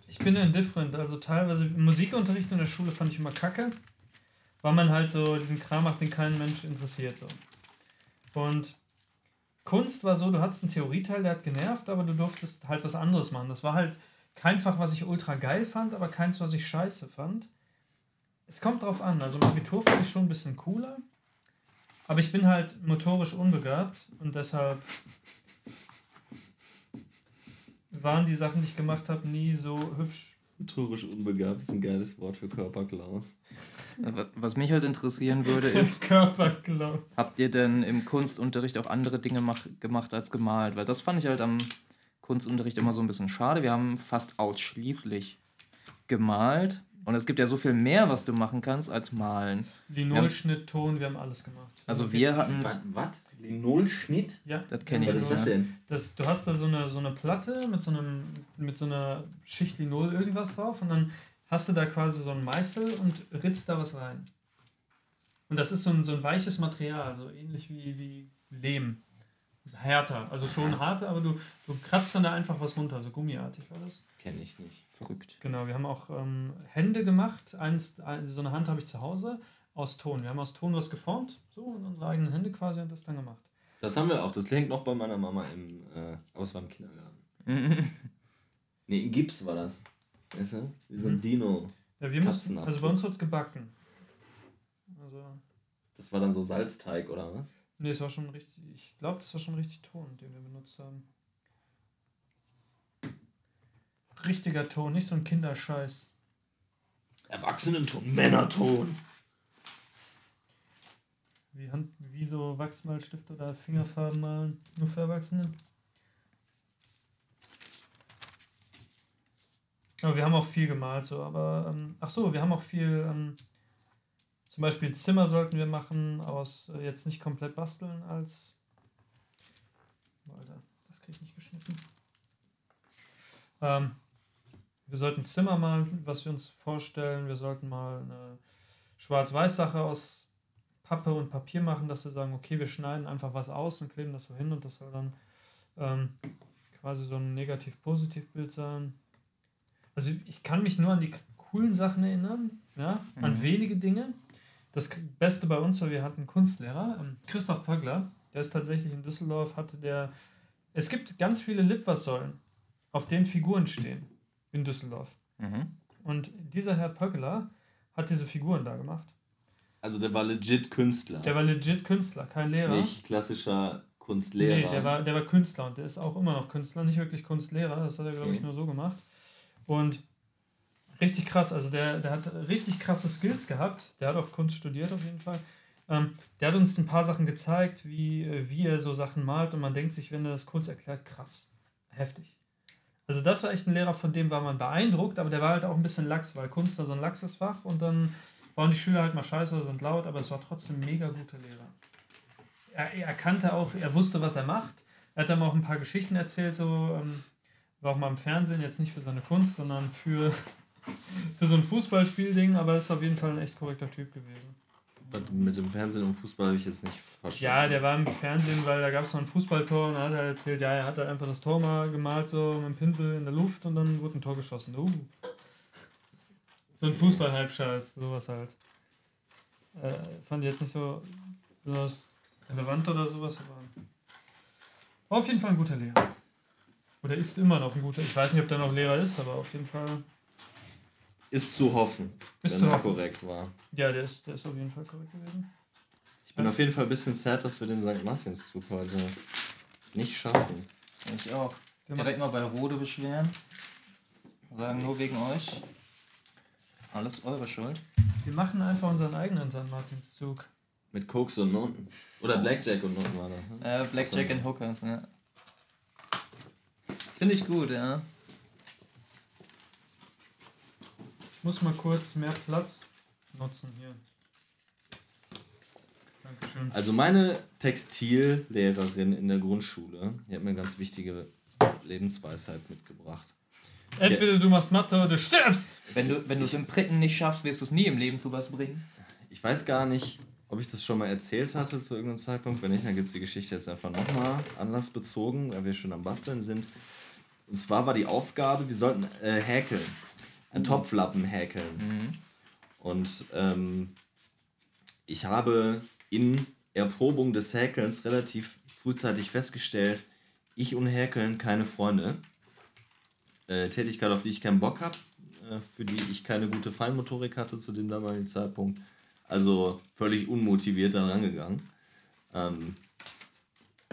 Ich bin indifferent. Also teilweise Musikunterricht in der Schule fand ich immer kacke, weil man halt so diesen Kram macht, den kein Mensch interessiert. So. Und Kunst war so, du hattest einen Theorieteil, der hat genervt, aber du durftest halt was anderes machen. Das war halt kein Fach, was ich ultra geil fand, aber keins, was ich scheiße fand. Es kommt drauf an. Also im Abitur fand ich schon ein bisschen cooler, aber ich bin halt motorisch unbegabt und deshalb waren die Sachen, die ich gemacht habe, nie so hübsch. Motorisch unbegabt ist ein geiles Wort für Körperklaus. Was, was mich halt interessieren würde, ist, Das Körperglaub. habt ihr denn im Kunstunterricht auch andere Dinge mach, gemacht als gemalt? Weil das fand ich halt am Kunstunterricht immer so ein bisschen schade. Wir haben fast ausschließlich gemalt. Und es gibt ja so viel mehr, was du machen kannst, als malen. Linolschnitt, Ton, wir haben alles gemacht. Also wir hatten, Was? Linolschnitt? Ja, Das kenn ich Was ist das denn? Das, du hast da so eine, so eine Platte mit so, einem, mit so einer Schicht Linol irgendwas drauf und dann hast du da quasi so einen Meißel und ritzt da was rein. Und das ist so ein, so ein weiches Material, so ähnlich wie, wie Lehm. Härter, also schon harter, aber du, du kratzt dann da einfach was runter, so gummiartig war das. Kenn ich nicht. verrückt. Genau, wir haben auch ähm, Hände gemacht. Eins, ein, so eine Hand habe ich zu Hause aus Ton. Wir haben aus Ton was geformt, so in unsere eigenen Hände quasi und das dann gemacht. Das haben wir auch. Das hängt noch bei meiner Mama im, äh, aus beim Kindergarten. Nee, in Gips war das. Weißt du? Wie so ein Dino. Ja, wir müssen, also bei uns wird es gebacken. Also, Das war dann so Salzteig oder was? Nee, es war schon richtig, ich glaube, das war schon richtig Ton, den wir benutzt haben. Richtiger Ton, nicht so ein Kinderscheiß. Erwachsenenton, Männerton. Wie, Hand, wie so Wachsmalstift oder Fingerfarben malen, nur für Erwachsene. Aber wir haben auch viel gemalt, so, aber, ähm, ach so, wir haben auch viel, ähm, zum Beispiel Zimmer sollten wir machen, aus, äh, jetzt nicht komplett basteln, als, Alter, das krieg ich nicht geschnitten. Ähm, wir sollten Zimmer malen, was wir uns vorstellen, wir sollten mal eine Schwarz-Weiß-Sache aus Pappe und Papier machen, dass wir sagen, okay, wir schneiden einfach was aus und kleben das so hin und das soll dann ähm, quasi so ein Negativ-Positiv-Bild sein. Also ich kann mich nur an die coolen Sachen erinnern, ja, an Mhm. wenige Dinge. Das Beste bei uns war, wir hatten einen Kunstlehrer, ähm, Christoph Pöggler, der ist tatsächlich in Düsseldorf, hatte der, es gibt ganz viele Litfaßsäulen, auf denen Figuren stehen in Düsseldorf. Mhm. Und dieser Herr Pöggler hat diese Figuren da gemacht. Also der war legit Künstler. Der war legit Künstler, kein Lehrer. Nicht klassischer Kunstlehrer. Nee, der war, der war Künstler und der ist auch immer noch Künstler, nicht wirklich Kunstlehrer, das hat er, glaube ich, Okay. nur so gemacht. Und richtig krass, also der, der hat richtig krasse Skills gehabt, der hat auch Kunst studiert auf jeden Fall. Ähm, der hat uns ein paar Sachen gezeigt, wie, äh, wie er so Sachen malt und man denkt sich, wenn er das kurz erklärt, krass, heftig. Also das war echt ein Lehrer, von dem war man beeindruckt, aber der war halt auch ein bisschen lax, weil Kunst war so ein laxes Fach und dann waren die Schüler halt mal scheiße oder sind laut, aber es war trotzdem ein mega guter Lehrer er, er kannte auch, er wusste, was er macht. Er hat dann auch ein paar Geschichten erzählt, so ähm, war auch mal im Fernsehen, jetzt nicht für seine Kunst, sondern für, für so ein Fußballspielding, aber ist auf jeden Fall ein echt korrekter Typ gewesen. Mit dem Fernsehen und Fußball habe ich jetzt nicht verstanden. Ja, der war im Fernsehen, weil da gab es noch ein Fußballtor und da hat er erzählt, ja, er hat halt einfach das Tor mal gemalt, so mit dem Pinsel in der Luft und dann wurde ein Tor geschossen. Uh. So ein Fußball-Halbscheiß, sowas halt. Äh, fand ich jetzt nicht so besonders relevant oder sowas, aber war auf jeden Fall ein guter Lehrer. Oder ist immer noch ein guter. Ich weiß nicht, ob der noch Lehrer ist, aber auf jeden Fall. Ist zu hoffen, Ist wenn er korrekt war. Ja, der ist, der ist auf jeden Fall korrekt gewesen. Ich bin auf jeden Fall ein bisschen sad, dass wir den St. Martinszug heute nicht schaffen. Ich auch. Direkt mal bei Rode beschweren. Sagen nur wegen euch. Alles eure Schuld. Wir machen einfach unseren eigenen St. Martinszug. Mit Koks und Noten. Oder Blackjack und Noten war das. Ne? Äh, Blackjack and Hookers, ne? Finde ich gut, ja. Ich muss mal kurz mehr Platz nutzen hier. Dankeschön. Also meine Textillehrerin in der Grundschule, die hat mir eine ganz wichtige Lebensweisheit mitgebracht. Entweder du machst Mathe oder du stirbst. Wenn du wenn du es im Pritten nicht schaffst, wirst du es nie im Leben zu was bringen. Ich weiß gar nicht, ob ich das schon mal erzählt hatte zu irgendeinem Zeitpunkt. Wenn nicht, dann gibt es die Geschichte jetzt einfach nochmal anlassbezogen, weil wir schon am Basteln sind. Und zwar war die Aufgabe, wir sollten äh, häkeln. Ein Topflappen häkeln. Und ähm, ich habe in Erprobung des Häkelns relativ frühzeitig festgestellt, ich und Häkeln keine Freunde. Äh, Tätigkeit, auf die ich keinen Bock habe, äh, für die ich keine gute Feinmotorik hatte zu dem damaligen Zeitpunkt. Also völlig unmotiviert da rangegangen. Ähm,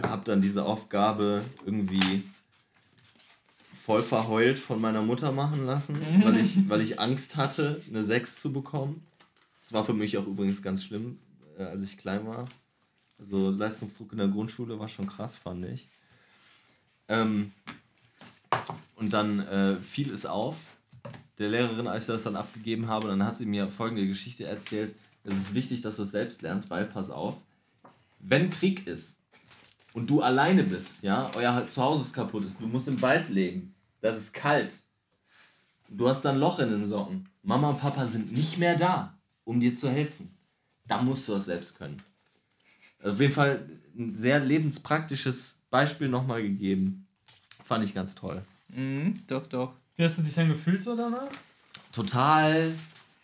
habe dann diese Aufgabe irgendwie voll verheult von meiner Mutter machen lassen, weil ich, weil ich Angst hatte, eine 6 zu bekommen. Das war für mich auch übrigens ganz schlimm, äh, als ich klein war. Also Leistungsdruck in der Grundschule war schon krass, fand ich. Ähm, und dann äh, fiel es auf, der Lehrerin, als ich das dann abgegeben habe, dann hat sie mir folgende Geschichte erzählt. Es ist wichtig, dass du es selbst lernst, weil, pass auf, wenn Krieg ist und du alleine bist, ja, euer Zuhause ist kaputt du musst im Wald leben, das ist kalt, du hast dann ein Loch in den Socken, Mama und Papa sind nicht mehr da, um dir zu helfen, dann musst du das selbst können. Also auf jeden Fall ein sehr lebenspraktisches Beispiel nochmal gegeben. Fand ich ganz toll. Mhm, doch, doch. Wie hast du dich dann gefühlt so danach? Total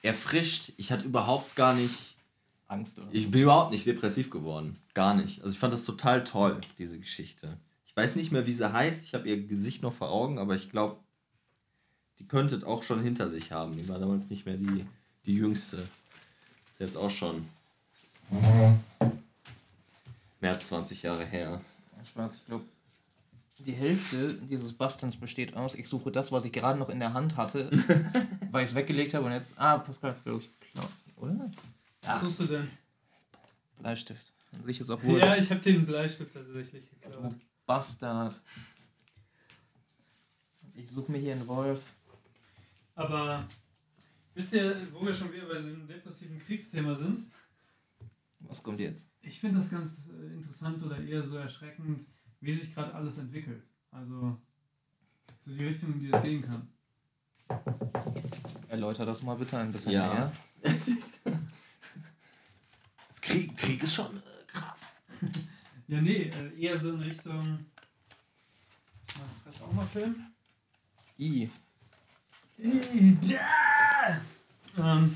erfrischt. Ich hatte überhaupt gar nicht Angst, oder? Ich bin überhaupt nicht depressiv geworden. Gar nicht. Also ich fand das total toll, diese Geschichte. Ich weiß nicht mehr, wie sie heißt. Ich habe ihr Gesicht noch vor Augen, aber ich glaube, die könntet auch schon hinter sich haben. Die war damals nicht mehr die, die jüngste. Ist jetzt auch schon mehr als 20 Jahre her. Spaß, ich glaube, die Hälfte dieses Bastelns besteht aus, ich suche das, was ich gerade noch in der Hand hatte, weil ich es weggelegt habe und jetzt, ah, Pascal hat es, glaube ich, geklaut, oder? Was suchst du denn? Bleistift. An sich ist auch wohl. Ja, ich habe den Bleistift tatsächlich geklaut. Bastard. Ich suche mir hier einen Wolf. Aber wisst ihr, wo wir schon wieder bei diesem depressiven Kriegsthema sind? Was kommt jetzt? Ich finde das ganz äh, interessant oder eher so erschreckend, wie sich gerade alles entwickelt. Also so die Richtung, in die es gehen kann. Erläuter das mal bitte ein bisschen Ja. mehr. Krieg, Krieg ist schon äh, krass. Ja, nee, äh, eher so in Richtung. Das auch mal filmen? I. Ähm,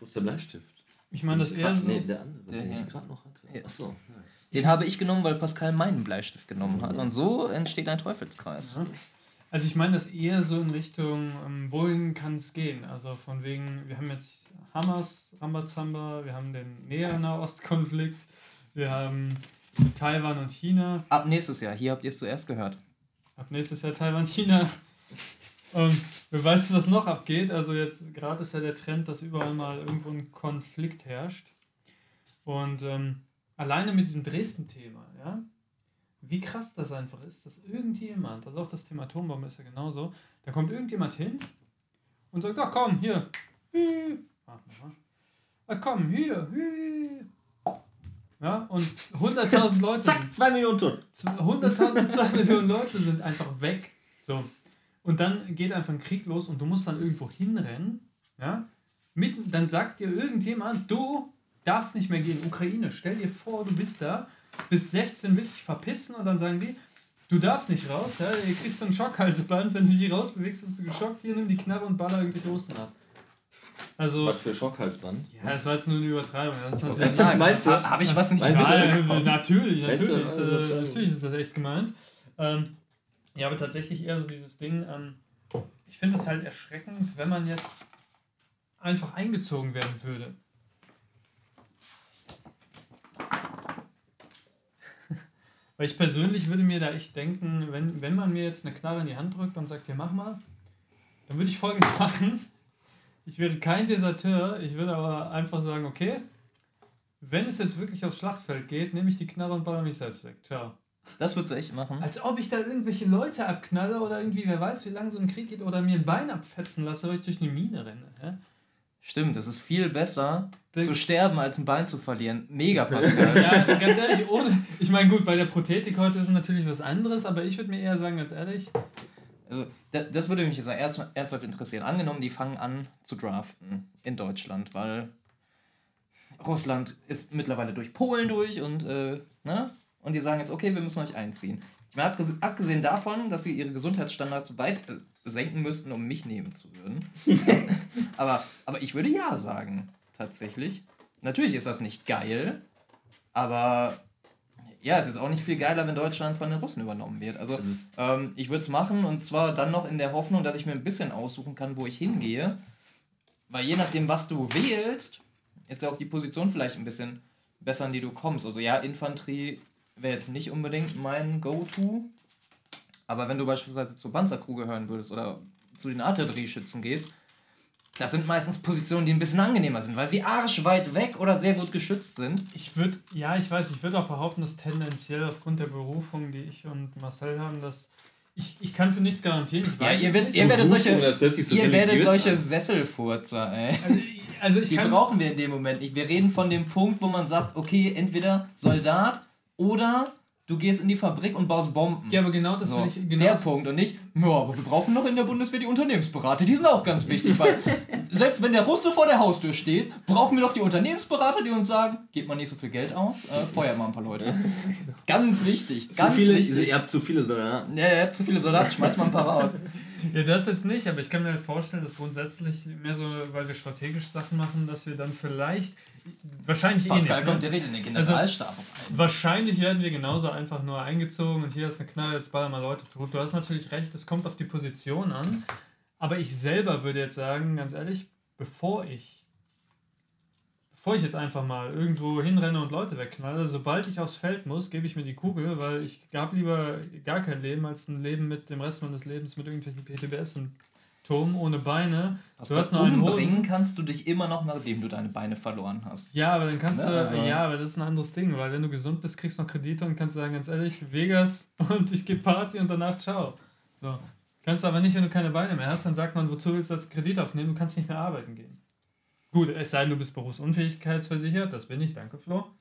Wo ist der Bleistift? ich meine das eher so. Nee, der andere, Der den hier. ich gerade noch hatte. Hier. Achso, nice. Den habe ich genommen, weil Pascal meinen Bleistift genommen hat. Und so entsteht ein Teufelskreis. Ja. Also ich meine das eher so in Richtung, ähm, wohin kann es gehen? Also von wegen, wir haben jetzt Hamas, Rambazamba, wir haben den Näher-Nahost-Konflikt, wir haben Taiwan und China, Ab nächstes Jahr. Hier habt ihr es zuerst gehört. ab nächstes Jahr Taiwan, China. Und wer weiß, was noch abgeht. Also jetzt gerade ist ja der Trend, dass überall mal irgendwo ein Konflikt herrscht. Und ähm, alleine mit diesem Dresden-Thema, ja, wie krass das einfach ist, dass irgendjemand, also auch das Thema Atombombe ist ja genauso, da kommt irgendjemand hin und sagt, ach komm, hier, warte mal, ach komm, hier, hü. Ja, und 100.000 Leute sind Zack, zwei Millionen tot. 100.000 bis 2 Millionen Leute sind einfach weg. So. Und dann geht einfach ein Krieg los und du musst dann irgendwo hinrennen. Ja? Mitten, dann sagt dir irgendjemand, du darfst nicht mehr gehen. Ukraine, stell dir vor, du bist da, bis 16 willst dich verpissen und dann sagen die, du darfst nicht raus. Ja? Ihr kriegst so einen Schockhalsband, wenn du dich rausbewegst, bist du geschockt. Hier, nimm die Knarre und baller irgendwelche Russen ab. Also, Was für Schockhalsband? ja, das war jetzt nur eine Übertreibung. Das ist Ich natürlich sagen, Meinst du? ha- Habe ich was nicht Meinst du? ja, mitbekommen? natürlich, natürlich, ist, äh, natürlich ist das echt gemeint. Ähm, ja, aber tatsächlich eher so dieses Ding, ähm, ich finde es halt erschreckend, wenn man jetzt einfach eingezogen werden würde. Weil ich persönlich würde mir da echt denken, wenn, wenn man mir jetzt eine Knarre in die Hand drückt und sagt, hier mach mal, dann würde ich folgendes machen. Ich wäre kein Deserteur, ich würde aber einfach sagen, okay, wenn es jetzt wirklich aufs Schlachtfeld geht, nehme ich die Knarre und baller mich selbst weg. Ciao. Das würdest du echt machen? Als ob ich da irgendwelche Leute abknalle oder irgendwie, wer weiß, wie lange so ein Krieg geht oder mir ein Bein abfetzen lasse, weil ich durch eine Mine renne. Hä? Stimmt, es ist viel besser zu sterben, als ein Bein zu verlieren. Mega, Pascal. Ja, ganz ehrlich, ohne. Ich meine, gut, bei der Prothetik heute ist es natürlich was anderes, aber ich würde mir eher sagen, ganz ehrlich, Also, da- das würde mich jetzt erst, ernsthaft interessieren. Angenommen, die fangen an zu draften in Deutschland, weil Russland ist mittlerweile durch Polen durch und, äh, ne? Und die sagen jetzt, okay, wir müssen euch einziehen. Ich meine, abgesehen, davon, dass sie ihre Gesundheitsstandards so weit äh, senken müssten, um mich nehmen zu würden. aber, aber ich würde ja sagen, tatsächlich. Natürlich ist das nicht geil, aber ja, es ist auch nicht viel geiler, wenn Deutschland von den Russen übernommen wird. Also, ähm, ich würde es machen und zwar dann noch in der Hoffnung, dass ich mir ein bisschen aussuchen kann, wo ich hingehe. Weil je nachdem, was du wählst, ist ja auch die Position vielleicht ein bisschen besser, an die du kommst. Also ja, Infanterie wäre jetzt nicht unbedingt mein Go-To. Aber wenn du beispielsweise zur Panzercrew gehören würdest oder zu den Artillerieschützen gehst, das sind meistens Positionen, die ein bisschen angenehmer sind, weil sie arschweit weg oder sehr gut geschützt sind. ich würde, ja, ich weiß, ich würde auch behaupten, dass tendenziell aufgrund der Berufung, die ich und Marcel haben, dass ich, ich kann für nichts garantieren. Ich Ja, weiß ihr, es werdet- nicht. ihr werdet solche, so ihr werdet solche an. Sesselfurzer, ey. Also, also ich Die kann, brauchen wir in dem Moment nicht. Wir reden von dem Punkt, wo man sagt, okay, entweder Soldat oder du gehst in die Fabrik und baust Bomben. ja, aber genau das so, will ich, genau der das- Punkt und nicht, ja, aber wir brauchen noch in der Bundeswehr die Unternehmensberater, die sind auch ganz wichtig, weil selbst wenn der Russe vor der Haustür steht, brauchen wir noch die Unternehmensberater, die uns sagen, gebt mal nicht so viel Geld aus, äh, feuert mal ein paar Leute. Ganz wichtig, Zu ganz viele, wichtig. ihr habt zu viele Soldaten. Ja, ihr habt zu viele Soldaten, schmeißt mal ein paar raus. Ja, das jetzt nicht, aber ich kann mir halt vorstellen, dass grundsätzlich mehr so, weil wir strategisch Sachen machen, dass wir dann vielleicht, wahrscheinlich eh Pascal nicht. kommt Ne? direkt in den Generalstab rein. Wahrscheinlich werden wir genauso einfach nur eingezogen und hier ist eine Knarre, jetzt ballern mal Leute tot. Du hast natürlich recht, es kommt auf die Position an. Aber ich selber würde jetzt sagen, ganz ehrlich, bevor ich, bevor ich jetzt einfach mal irgendwo hinrenne und Leute wegknalle, sobald ich aufs Feld muss, gebe ich mir die Kugel, weil ich habe lieber gar kein Leben als ein Leben mit dem Rest meines Lebens mit irgendwelchen PTBS und Turm ohne Beine. Was du hast noch einen Hoden. kannst du dich immer noch, nachdem du deine Beine verloren hast. Ja, aber dann kannst Ne, du, also- ja, aber das ist ein anderes Ding, weil wenn du gesund bist, kriegst du noch Kredite und kannst sagen, ganz ehrlich, Vegas und ich gehe Party und danach ciao. So. Kannst du aber nicht, wenn du keine Beine mehr hast, dann sagt man, wozu willst du jetzt Kredit aufnehmen, du kannst nicht mehr arbeiten gehen. Gut, es sei denn, du bist berufsunfähigkeitsversichert, das bin ich, danke Flo.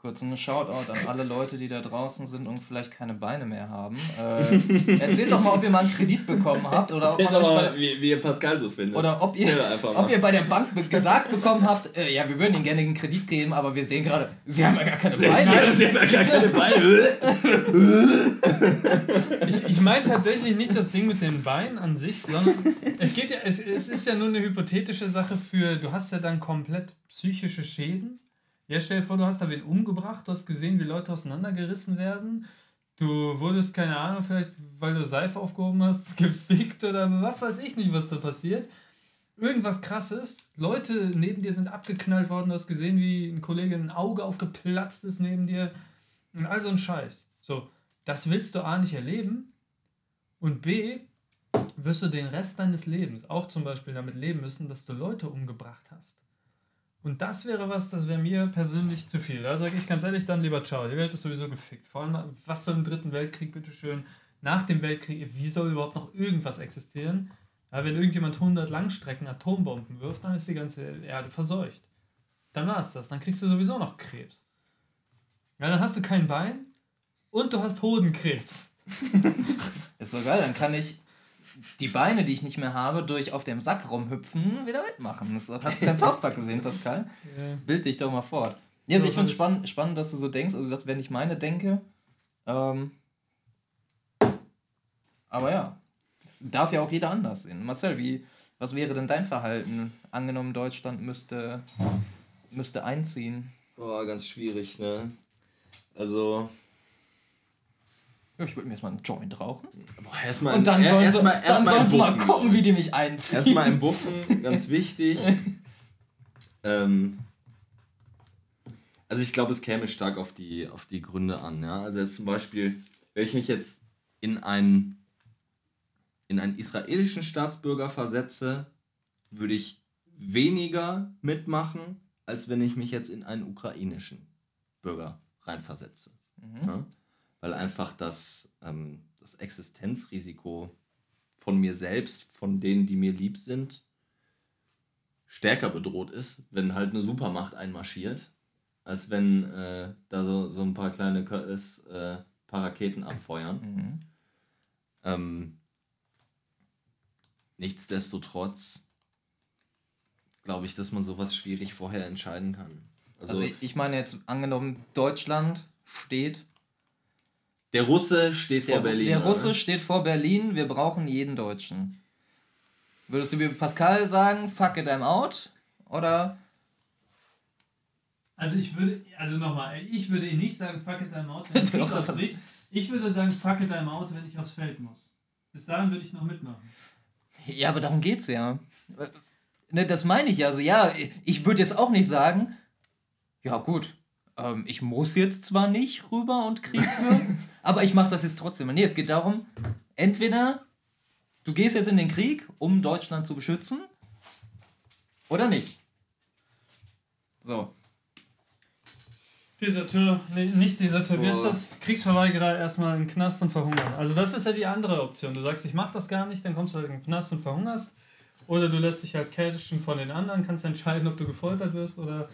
Kurz ein Shoutout an alle Leute, die da draußen sind und vielleicht keine Beine mehr haben. Äh, erzählt doch mal, ob ihr mal einen Kredit bekommen habt oder ob, Erzählt man doch euch mal, bei, wie, wie ihr Pascal so findet. oder ob, ihr, ob ihr bei der Bank be- gesagt bekommen habt, äh, ja, wir würden Ihnen gerne einen Kredit geben, aber wir sehen gerade, Sie haben ja gar keine Beine. das ist ja gar keine Beine. Ich, ich meine tatsächlich nicht das Ding mit den Beinen an sich, sondern es geht ja, es, es ist ja nur eine hypothetische Sache für, du hast ja dann komplett psychische Schäden. Ja, stell dir vor, du hast da wen umgebracht, du hast gesehen, wie Leute auseinandergerissen werden. Du wurdest, keine Ahnung, vielleicht, weil du Seife aufgehoben hast, gefickt oder was weiß ich nicht, was da passiert. Irgendwas krasses. Leute neben dir sind abgeknallt worden, du hast gesehen, wie ein Kollege ein Auge aufgeplatzt ist neben dir. Und all so ein Scheiß. So, das willst du A nicht erleben und B wirst du den Rest deines Lebens auch zum Beispiel damit leben müssen, dass du Leute umgebracht hast. Und das wäre was, das wäre mir persönlich zu viel. Da sage ich ganz ehrlich, dann lieber ciao. Die Welt ist sowieso gefickt. Vor allem, was soll im dritten Weltkrieg, bitteschön, nach dem Weltkrieg, wie soll überhaupt noch irgendwas existieren? Ja, wenn irgendjemand 100 Langstrecken Atombomben wirft, dann ist die ganze Erde verseucht. Dann war es das. Dann kriegst du sowieso noch Krebs. Ja, dann hast du kein Bein und du hast Hodenkrebs. Ist so geil, dann kann ich die Beine, die ich nicht mehr habe, durch auf dem Sack rumhüpfen, wieder wettmachen. Das hast du dein South Park gesehen, Pascal? Bild dich doch mal fort. Ja, also ich finde es spann spannend, dass du so denkst. Also, dass, wenn ich meine denke. Ähm, aber ja, das darf ja auch jeder anders sehen. Marcel, wie, was wäre denn dein Verhalten? Angenommen, Deutschland müsste, müsste einziehen. Boah, ganz schwierig, ne? Also, Ja, ich würde mir erstmal einen Joint rauchen. boah, erstmal Und dann sollen sie, erstmal dann erstmal sollen mal gucken, wie die mich einziehen. Erstmal im Buffen, ganz wichtig. ähm, also ich glaube, es käme stark auf die, auf die Gründe an. Ja? Also jetzt zum Beispiel, wenn ich mich jetzt in einen, in einen israelischen Staatsbürger versetze, würde ich weniger mitmachen, als wenn ich mich jetzt in einen ukrainischen Bürger reinversetze. Mhm. Ja? Weil einfach das, ähm, das Existenzrisiko von mir selbst, von denen, die mir lieb sind, stärker bedroht ist, wenn halt eine Supermacht einmarschiert, als wenn äh, da so, so ein paar kleine Köttels äh, paar Raketen abfeuern. Mhm. Ähm, nichtsdestotrotz glaube ich, dass man sowas schwierig vorher entscheiden kann. Also, Also ich meine jetzt angenommen, Deutschland steht. Der Russe steht Der, vor Berlin. der oder? Russe steht vor Berlin, wir brauchen jeden Deutschen. Würdest du wie Pascal sagen, fuck it, I'm out? Oder? Also ich würde, also nochmal, ich würde nicht sagen, fuck it, I'm out, wenn ich Doch, das- ausbricht. Ich würde sagen, fuck it, I'm out, wenn ich aufs Feld muss. Bis dahin würde ich noch mitmachen. Ja, aber darum geht's ja. Ne, das meine ich ja. Also ja, ich würde jetzt auch nicht sagen, ja gut, ähm, ich muss jetzt zwar nicht rüber und Krieg führen, aber ich mache das jetzt trotzdem. Nee, es geht darum, entweder du gehst jetzt in den Krieg, um Deutschland zu beschützen, oder nicht. So. Deserteur, nee, nicht Deserteur, wie ist das? Kriegsverweigerer erstmal in den Knast und verhungern. Also das ist ja die andere Option. Du sagst, ich mach das gar nicht, dann kommst du halt in den Knast und verhungerst. Oder du lässt dich halt catchen von den anderen, kannst entscheiden, ob du gefoltert wirst oder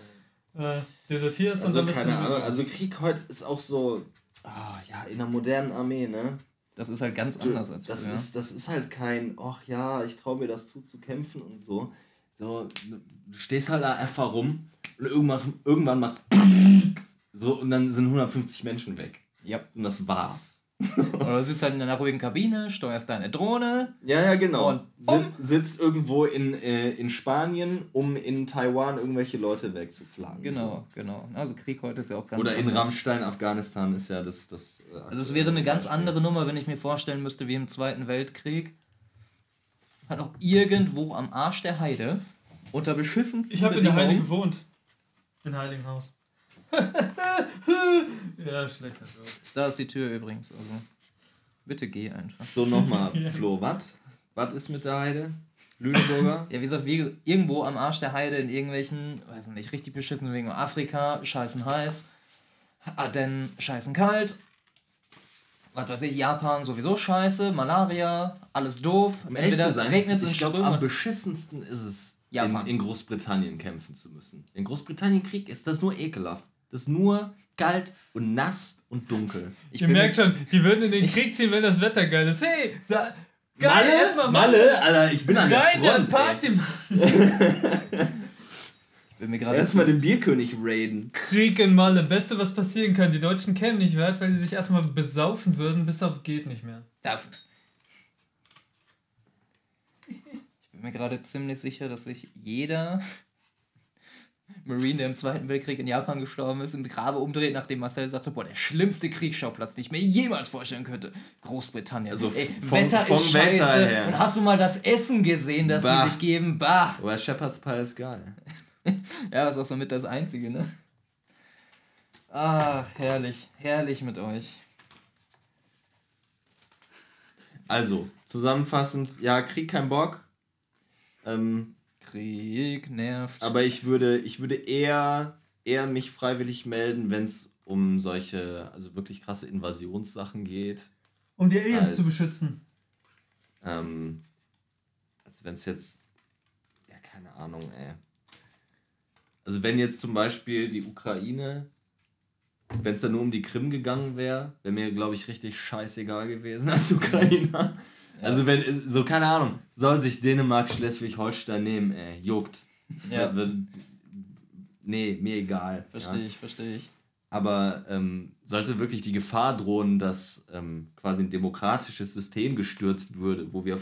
äh, desertierst Also und dann keine du Ahnung, also Krieg heute ist auch so, ah, ja, in der modernen Armee, ne? Das ist halt ganz Du, anders als das, früher. ist, das ist halt kein, ach ja, ich traue mir das zu, zu kämpfen und so. So, du stehst halt da einfach rum und irgendwann, irgendwann macht so und dann sind 150 Menschen weg. Ja. Und das war's. Oder du sitzt halt in einer ruhigen Kabine, steuerst deine Drohne. Ja, ja, genau. Und Sit, sitzt irgendwo in, äh, in Spanien, um in Taiwan irgendwelche Leute wegzuflagen. Genau, genau. Also Krieg heute ist ja auch ganz Oder in anders. Rammstein, Afghanistan ist ja das. das äh, Also es wäre eine ganz andere Nummer, wenn ich mir vorstellen müsste, wie im Zweiten Weltkrieg. Hat auch irgendwo am Arsch der Heide unter beschissensten Ich habe in der Heide gewohnt. In Heiligenhaus. ja, schlechter Joke. Da ist die Tür übrigens. Also bitte geh einfach. So, nochmal. Flo, was? Was ist mit der Heide? Lüneburger? Ja, wie gesagt, wie, irgendwo am Arsch der Heide in irgendwelchen, weiß nicht, richtig beschissen wegen Afrika, scheißen heiß, Ardennen, scheißen kalt, was weiß ich, Japan sowieso scheiße, Malaria, alles doof, Um entweder regnet es in ich glaube, am Strömen. beschissensten ist es, in, Japan. in Großbritannien kämpfen zu müssen. In Großbritannien Krieg ist das nur ekelhaft. Das ist nur kalt und nass und dunkel. Ich Ihr merkt schon, die würden in den Krieg ziehen, wenn das Wetter geil ist. Hey, sa geil, erstmal Malle, Alter, ich bin an der Front. an Party machen. ich bin mir gerade Erstmal den Bierkönig raiden. Krieg in Malle. Beste, was passieren kann. Die Deutschen kämen nicht wert, weil sie sich erstmal besaufen würden, bis auf geht nicht mehr. Darf. Ich bin mir gerade ziemlich sicher, dass sich jeder Marine, der im Zweiten Weltkrieg in Japan gestorben ist, im Grabe umdreht, nachdem Marcel sagte, boah, der schlimmste Kriegsschauplatz, den ich mir jemals vorstellen könnte. Großbritannien. Also Ey, vom- Wetter vom ist scheiße. Wetter her. Und hast du mal das Essen gesehen, das Bah. die sich geben? Bah. Aber Shepherd's Pie ist geil. Ja, ist auch so mit das Einzige, ne? Ach, herrlich. Herrlich mit euch. Also, zusammenfassend, ja, Krieg kein Bock. Ähm, Krieg nervt. aber ich würde, ich würde eher, eher mich freiwillig melden, wenn es um solche, also wirklich krasse Invasionssachen geht. Um die Aliens Als- zu beschützen. Ähm, also wenn es jetzt, ja, keine Ahnung, ey. Also wenn jetzt zum Beispiel die Ukraine, wenn es da nur um die Krim gegangen wäre, wäre mir, glaube ich, richtig scheißegal gewesen als Ukrainer. Also wenn, so keine Ahnung, soll sich Dänemark Schleswig-Holstein nehmen, ey, juckt. Ja. Nee, mir egal. Verstehe ja. ich, verstehe ich. Aber ähm, sollte wirklich die Gefahr drohen, dass ähm, quasi ein demokratisches System gestürzt würde, wo wir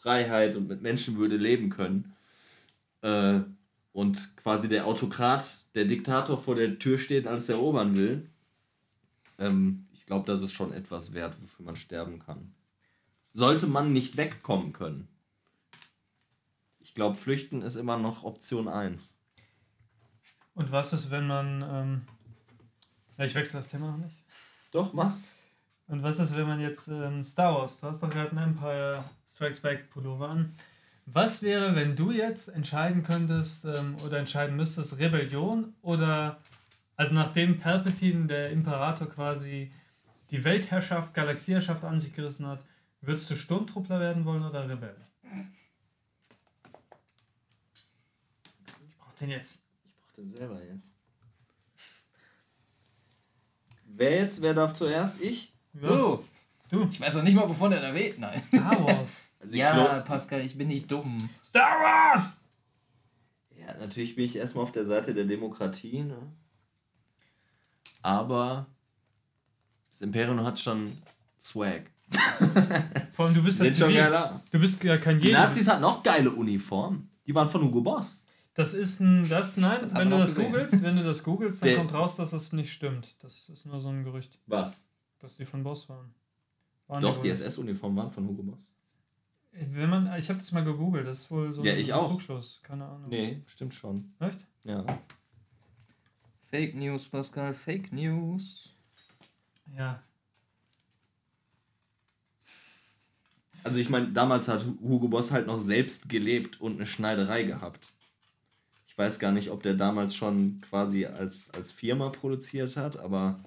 Freiheit und mit Menschenwürde leben können, äh, und quasi der Autokrat, der Diktator vor der Tür steht und alles erobern will, ähm, ich glaube, das ist schon etwas wert, wofür man sterben kann. Sollte man nicht wegkommen können. Ich glaube, flüchten ist immer noch Option 1. Und was ist, wenn man. Ähm, ja, ich wechsle das Thema noch nicht. Doch, mach. Und was ist, wenn man jetzt ähm, Star Wars, du hast doch gerade einen Empire Strikes Back Pullover an. Was wäre, wenn du jetzt entscheiden könntest ähm, oder entscheiden müsstest, Rebellion oder, also nachdem Palpatine, der Imperator quasi die Weltherrschaft, Galaxieherrschaft an sich gerissen hat, würdest du Sturmtruppler werden wollen oder Rebell? Ich brauch den jetzt. Ich brauch den selber jetzt. Wer jetzt? Wer darf zuerst? Ich? Ja, Du! Du. Ich weiß noch nicht mal, wovon er da redet. Nein. Star Wars. Also Ja, glaub- Pascal, ich bin nicht dumm. Star Wars! Ja, natürlich bin ich erstmal auf der Seite der Demokratie, ne? Aber das Imperium hat schon Swag. Vor allem, du bist ja schon zivil. geil aus. Du bist ja kein Die Jäger. Nazis hatten auch geile Uniformen. Die waren von Hugo Boss. Das ist ein, das, nein, Das wenn du das gesehen. googelst, wenn du das googelst, dann Der- kommt raus, dass das nicht stimmt. Das ist nur so ein Gerücht, Was? dass die von Boss waren. waren Doch, die wohl. SS-Uniformen waren von Hugo Boss. Wenn man, ich habe das mal gegoogelt, das ist wohl so Ja, ein ich auch. Trugschluss, keine Ahnung. Nee, stimmt schon. Echt? Ja. Fake News, Pascal, Fake News. Ja. Also ich meine, damals hat Hugo Boss halt noch selbst gelebt und eine Schneiderei gehabt. Ich weiß gar nicht, ob der damals schon quasi als, als Firma produziert hat, aber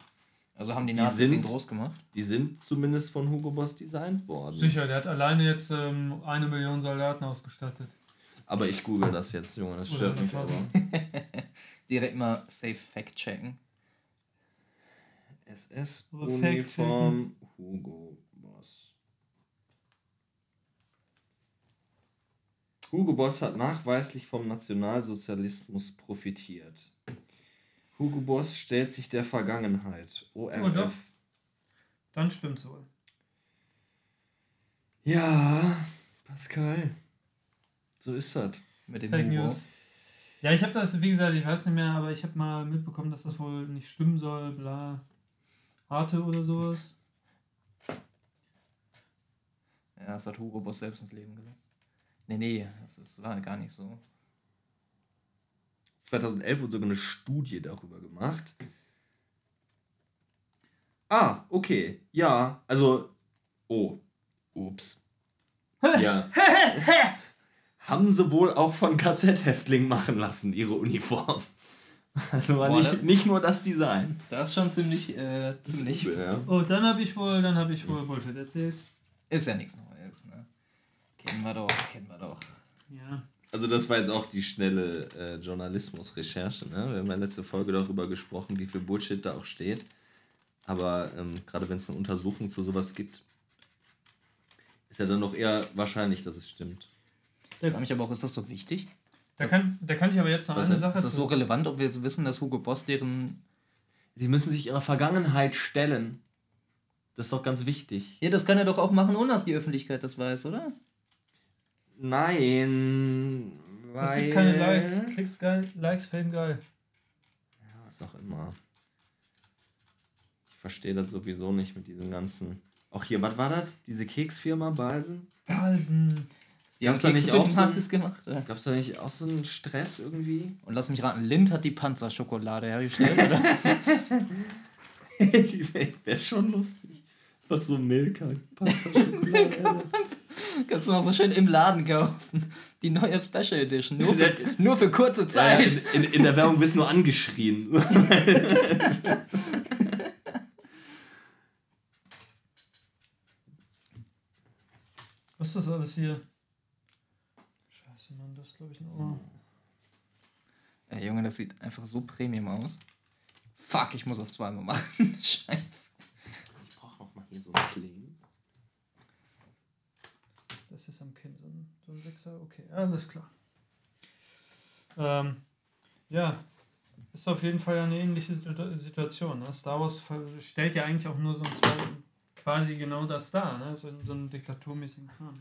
Also haben die, Die Nazis sind- ihn groß gemacht? die sind zumindest von Hugo Boss designt worden. Sicher, der hat alleine jetzt ähm, eine Million Soldaten ausgestattet. Aber ich google das jetzt, Junge, das stört mich aber. 1000. Direkt mal safe fact checken. SS-Uniform Hugo Boss. Hugo Boss hat nachweislich vom Nationalsozialismus profitiert. Hugo Boss stellt sich der Vergangenheit. Oh, doch. ORF. Dann stimmt's wohl. Ja, Pascal. So ist das. Mit dem Fake Hugo. News. Ja, ich habe das, wie gesagt, ich weiß nicht mehr, aber ich habe mal mitbekommen, dass das wohl nicht stimmen soll, bla. Arte oder sowas. Ja, das hat Hugo Boss selbst ins Leben gelassen. Nee, nee, das ist, war gar nicht so. 2011 wurde sogar eine Studie darüber gemacht. Ah, okay. Ja, also. Oh. Ups. Ja. Haben sie wohl auch von KZ-Häftlingen machen lassen, ihre Uniform. Also war Boah, nicht, nicht nur das Design. Das ist schon ziemlich, äh, ziemlich. Ja. Oh, dann habe ich wohl, dann habe ich wohl Bullshit erzählt. Ist ja nichts Neues, ne? Kennen wir doch, kennen wir doch. Ja. Also das war jetzt auch die schnelle äh, Journalismus-Recherche. Ne? Wir haben ja letzte Folge darüber gesprochen, wie viel Bullshit da auch steht. Aber ähm, gerade wenn es eine Untersuchung zu sowas gibt, ist ja dann noch eher wahrscheinlich, dass es stimmt. Ich frage mich aber auch, ist das so wichtig? Da kann, da kann ich aber jetzt noch Was eine denn? Sache Ist das so relevant, ob wir jetzt wissen, dass Hugo Boss deren. Die müssen sich ihrer Vergangenheit stellen. Das ist doch ganz wichtig. Ja, das kann er doch auch machen, ohne dass die Öffentlichkeit das weiß, oder? Nein, weil... Es gibt keine Likes. Klicks geil, Likes, Fame geil. Ja, was auch immer. Ich verstehe das sowieso nicht mit diesem ganzen... Auch hier, was war das? Diese Keksfirma Balsen? Balsen. Die haben Gab's da Kekse nicht auch so- Nazis gemacht. Oder? Gab es da nicht auch so einen Stress irgendwie? Und lass mich raten, Lind hat die Panzerschokolade hergestellt, oder? Wäre schon lustig. Einfach so Milka. Panzerschokolade. Kannst du noch so schön im Laden kaufen. Die neue Special Edition. Nur für, nur für kurze ja, Zeit. in, in, in der Werbung wirst du nur angeschrien. Was ist das alles hier? Scheiße, Mann, das glaube ich ein Ohr. Ey, Junge, das sieht einfach so Premium aus. Fuck, ich muss das zweimal machen. Scheiße. Ich brauche noch mal hier so ein Klingen. Das ist am Kinn so ein, so ein Sechser. Okay, alles klar. Ähm, ja, ist auf jeden Fall eine ähnliche Situ- Situation. Ne? Star Wars stellt ja eigentlich auch nur so ein zwei, quasi genau das dar, ne? so, so einen diktaturmäßigen Kram.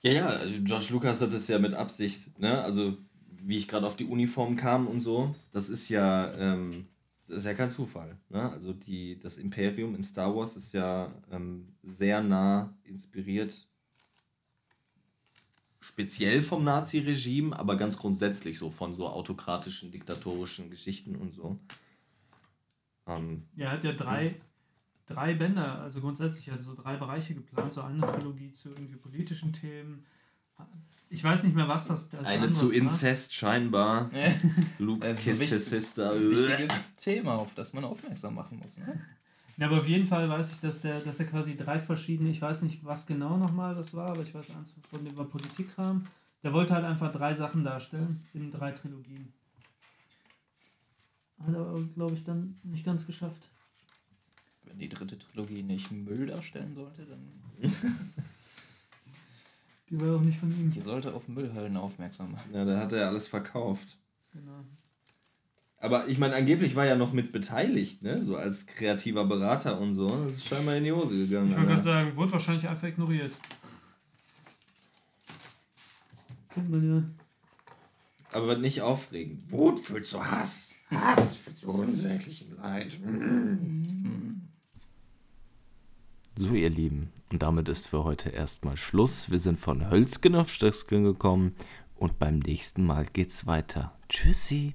Ja, ja, also George Lucas hat es ja mit Absicht, ne? Also, wie ich gerade auf die Uniform kam und so, das ist ja, ähm, das ist ja kein Zufall. Ne? Also, die, das Imperium in Star Wars ist ja ähm, sehr nah inspiriert, speziell vom Nazi-Regime, aber ganz grundsätzlich so von so autokratischen, diktatorischen Geschichten und so. Ähm, Ja, er hat ja drei, drei Bänder, also grundsätzlich also so drei Bereiche geplant, so eine Trilogie zu irgendwie politischen Themen. Ich weiß nicht mehr, was das, das eine zu war. Inzest scheinbar. Luke wichtig- his sister. Wichtiges Thema, auf das man aufmerksam machen muss. Ne? Ja, aber auf jeden Fall weiß ich, dass der, dass er quasi drei verschiedene, ich weiß nicht, was genau nochmal das war, aber ich weiß, eins von dem war Politikkram. Der wollte halt einfach drei Sachen darstellen in drei Trilogien. Hat er, glaube ich, dann nicht ganz geschafft. Wenn die dritte Trilogie nicht Müll darstellen sollte, dann. Die war auch nicht von ihm. Die sollte auf Müllhallen aufmerksam machen. Ja, da hat er alles verkauft. Genau. Aber ich meine, angeblich war er ja noch mit beteiligt, ne? So als kreativer Berater und so. Das ist scheinbar in die Hose gegangen. Ich wollte gerade sagen, wurde wahrscheinlich einfach ignoriert. Kennt man ja. Aber nicht aufregen. Wut führt zu Hass. Hass führt zu unsäglichem Leid. So, ihr Lieben, und damit ist für heute erstmal Schluss. Wir sind von Hölzgen auf Stöcksken gekommen und beim nächsten Mal geht's weiter. Tschüssi.